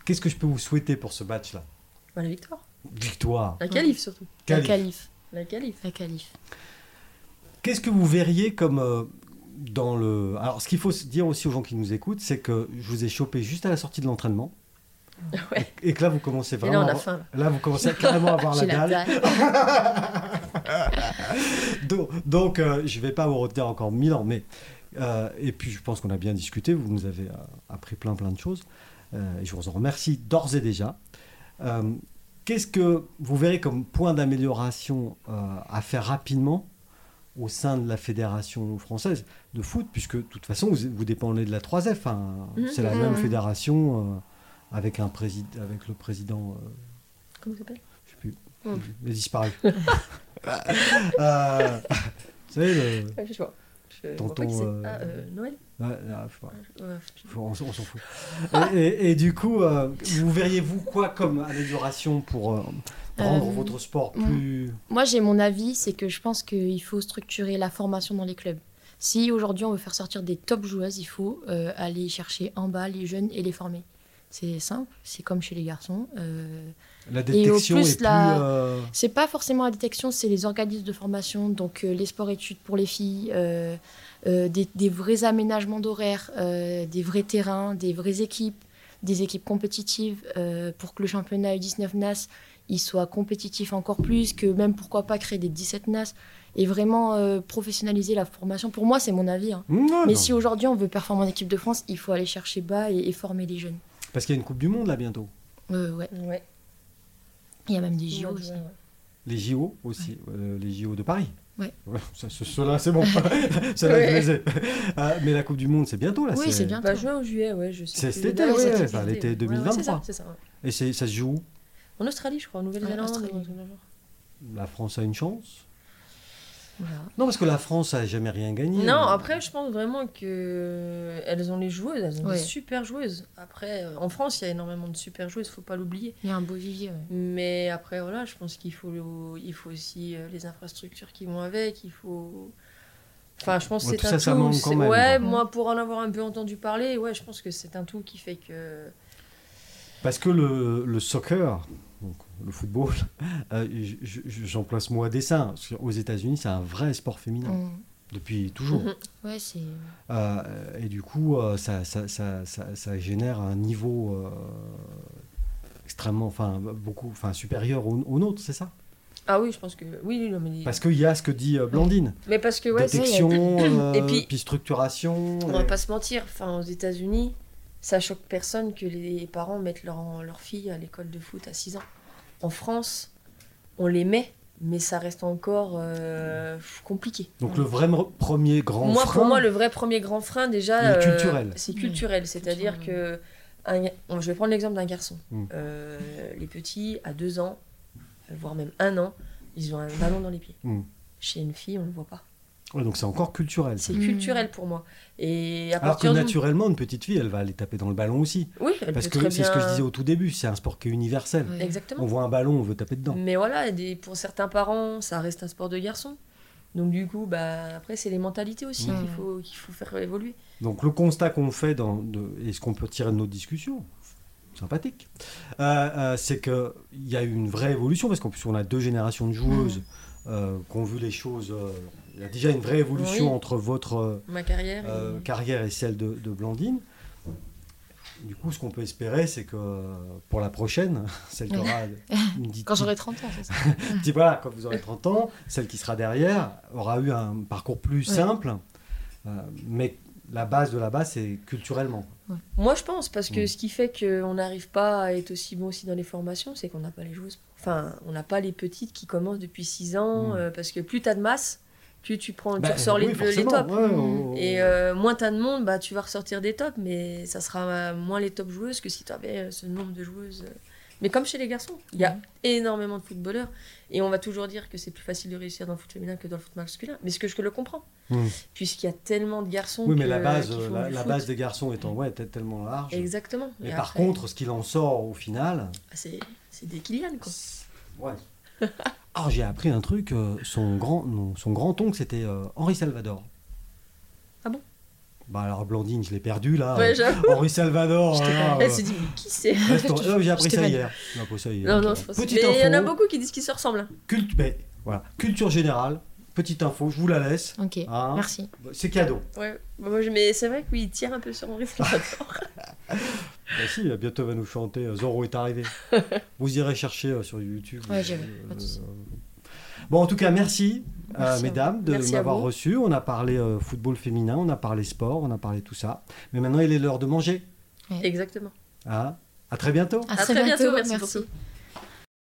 Qu'est-ce que je peux vous souhaiter pour ce match-là? Bah, la victoire. Victoire. La qualif surtout. La Qualif. qualif. La qualif. La qualif. Qu'est-ce que vous verriez comme euh, dans le... Alors, ce qu'il faut dire aussi aux gens qui nous écoutent, c'est que je vous ai chopé juste à la sortie de l'entraînement. Ouais. Et que là, vous commencez vraiment... là, on à a avoir- faim. là. Là, vous commencez carrément à avoir (laughs) la dalle. (laughs) Donc, donc, euh, je ne vais pas vous retenir encore mille ans, mais... euh, et puis, je pense qu'on a bien discuté. Vous nous avez euh, appris plein, plein de choses. Euh, et je vous en remercie d'ores et déjà. Qu'est-ce que vous verrez comme point d'amélioration à faire rapidement au sein de la fédération française de foot, puisque de toute façon, vous, vous dépendez de la 3F. hein. Mhm. C'est la même fédération euh, avec, un présid avec le président, euh, Comment ça s'appelle? je sais plus, il a disparu. Euh, vous savez, le, Je sais pas. Je vois Tonton, pas c'est. euh, Ah, euh, Noël? Ouais, ah, je sais pas. On, s'en fout. et, et- et du coup, euh, vous verriez vous quoi comme amélioration pour euh, rendre Euh, votre sport plus... Moi, j'ai mon avis, c'est que je pense qu'il faut structurer la formation dans les clubs. Si aujourd'hui on veut faire sortir des top joueuses, il faut euh, aller chercher en bas les jeunes et les former. C'est simple, c'est comme chez les garçons. euh, La au détection plus, est plus... la- euh, c'est pas forcément la détection, c'est les organismes de formation, donc euh, les sports-études pour les filles, des, des vrais aménagements d'horaires, des vrais terrains, des vraies équipes, des équipes compétitives pour que le championnat U19 NAS il soit compétitif encore plus, que même pourquoi pas créer des 17 NAS et vraiment euh, professionnaliser la formation. Pour moi, c'est mon avis. hein. non, Mais non. si aujourd'hui on veut performer en équipe de France, il faut aller chercher bas et, et former les jeunes. Parce qu'il y a une Coupe du Monde là bientôt. Euh, ouais. Ouais. Il y a même des JO Ouais, aussi. ouais. Les JO aussi, euh, les JO de Paris. Ouais. ça, ce- Ceux-là, c'est bon. (laughs) Ceux-là, Ouais. je les ai. Euh, mais la Coupe du Monde, c'est bientôt là. Oui, c'est bien. Bah, juin ou juillet, ouais, je sais. C'est cet été, Ouais, ouais, ouais, enfin, l'été été, ouais. Ouais, ouais, 2023. C'est ça, c'est ça. ouais. Et ça se joue où En Australie, je crois, en Nouvelle-Zélande. Ouais. La France a une chance. Non, parce que la France a jamais rien gagné. Non, après, je pense vraiment que elles ont les joueuses, elles ont Ouais. des super joueuses. Après, euh, en France, il y a énormément de super joueuses, faut pas l'oublier. Il y a un beau vivier. ouais. Mais après, voilà, je pense qu'il faut, il faut aussi euh, les infrastructures qui vont avec, il faut... Enfin, je pense que Ouais, c'est un ça, tout. ça manque quand c'est- même, Ouais, quoi. moi, pour en avoir un peu entendu parler, ouais, je pense que c'est un tout qui fait que... Parce que le, le soccer, donc le football, (laughs) euh, je- je- j'en place moi à dessein. Parce qu'aux États-Unis, c'est un vrai sport féminin Mm. depuis toujours. Mhm. Ouais, c'est. Euh, et du coup, euh, ça, ça, ça, ça, ça génère un niveau euh, extrêmement, enfin, beaucoup, enfin, supérieur au, au nôtre, c'est ça? Ah oui, je pense que... Oui, non, mais... Parce qu'il y a ce que dit euh, Blandine. Mais parce que, ouais, c'est- Détection, euh, Et puis- puis structuration. On va et- pas se mentir, enfin, aux États-Unis, ça choque personne que les parents mettent leur, leur fille à l'école de foot à 6 ans. En France, on les met, mais ça reste encore euh, compliqué. Donc le vrai premier grand moi, frein, pour moi, le vrai premier grand frein, déjà, Il est euh, culturel. c'est culturel. C'est-à-dire que, un- bon, je vais prendre l'exemple d'un garçon. Mm. Euh, les petits, à 2 ans, voire même un an, ils ont un ballon dans les pieds. Mm. Chez une fille, on ne le voit pas. Ouais, donc c'est encore culturel. C'est Mm. culturel pour moi. Et à Alors que naturellement, une petite fille, elle va aller taper dans le ballon aussi. Oui, elle Parce peut que c'est ce que je disais au tout début, c'est un sport qui est universel. Ouais. Exactement. On voit un ballon, on veut taper dedans. Mais voilà, des- pour certains parents, ça reste un sport de garçon. Donc du coup, bah, après, c'est les mentalités aussi Mm. qu'il faut, qu'il faut faire évoluer. Donc le constat qu'on fait dans, de- et ce qu'on peut tirer de nos discussions, sympathique, euh, euh, c'est qu'il y a eu une vraie évolution, parce qu'en plus on a deux générations de joueuses euh, qui ont vu les choses. il y a déjà une vraie évolution Oui. entre votre Ma carrière. et- carrière et celle de, de Blandine. Du coup, ce qu'on peut espérer, c'est que pour la prochaine, (laughs) celle qui aura une (laughs) Quand j'aurai 30 ans, c'est ça. (laughs) quand vous aurez 30 ans, celle qui sera derrière aura eu un parcours plus simple, mais la base de la base, c'est culturellement. Moi, je pense, parce que Mm. ce qui fait qu'on n'arrive pas à être aussi bon aussi dans les formations, c'est qu'on n'a pas les joueuses. Enfin, on n'a pas les petites qui commencent depuis 6 ans, Mm. euh, parce que plus tu as de masse, plus tu, prends, tu Bah, ressors oui, les, tops. ouais, Et euh, moins tu as de monde, bah, tu vas ressortir des tops, mais ça sera moins les top joueuses que si tu avais euh, ce nombre de joueuses. Euh. Mais comme chez les garçons, il y a énormément de footballeurs, et on va toujours dire que c'est plus facile de réussir dans le foot féminin que dans le foot masculin. Mais ce que je le comprends, Mm. puisqu'il y a tellement de garçons Oui, mais que- la base, qui euh, font la, base des garçons étant ouais, peut-être tellement large. Exactement. Mais Et par après, contre, ce qu'il en sort au final, bah, c'est des Kylian, quoi. Ouais. Alors (laughs) j'ai appris un truc, euh, son grand, non, son grand oncle c'était euh, Henri Salvador. Ah bon? Bah alors Blandine, je l'ai perdu là. Ouais, Euh. Henri Salvador. Là, Elle euh, se dit, mais qui c'est (laughs) euh, J'ai appris ça hier. J'ai appris ça hier. Non, non, je pense. Petite Mais il y en a beaucoup qui disent qu'ils se ressemblent. hein. Culte- mais, voilà. Culture générale. Petite info, je vous la laisse. Ok, Hein merci. C'est cadeau. Ouais. Bah, moi, je- mais c'est vrai que oui, il tire un peu sur Henri Salvador. (laughs) (laughs) Bah si, bientôt il va nous chanter euh, Zorro est arrivé. vous irez chercher euh, sur YouTube. Ouais, de souci. Bon, en tout cas, merci, euh, Merci vous. mesdames, de m'avoir reçu. On a parlé euh, football féminin, on a parlé sport, on a parlé tout ça. Mais maintenant, il est l'heure de manger. Exactement. Hein à très bientôt. À, À très bientôt, merci beaucoup.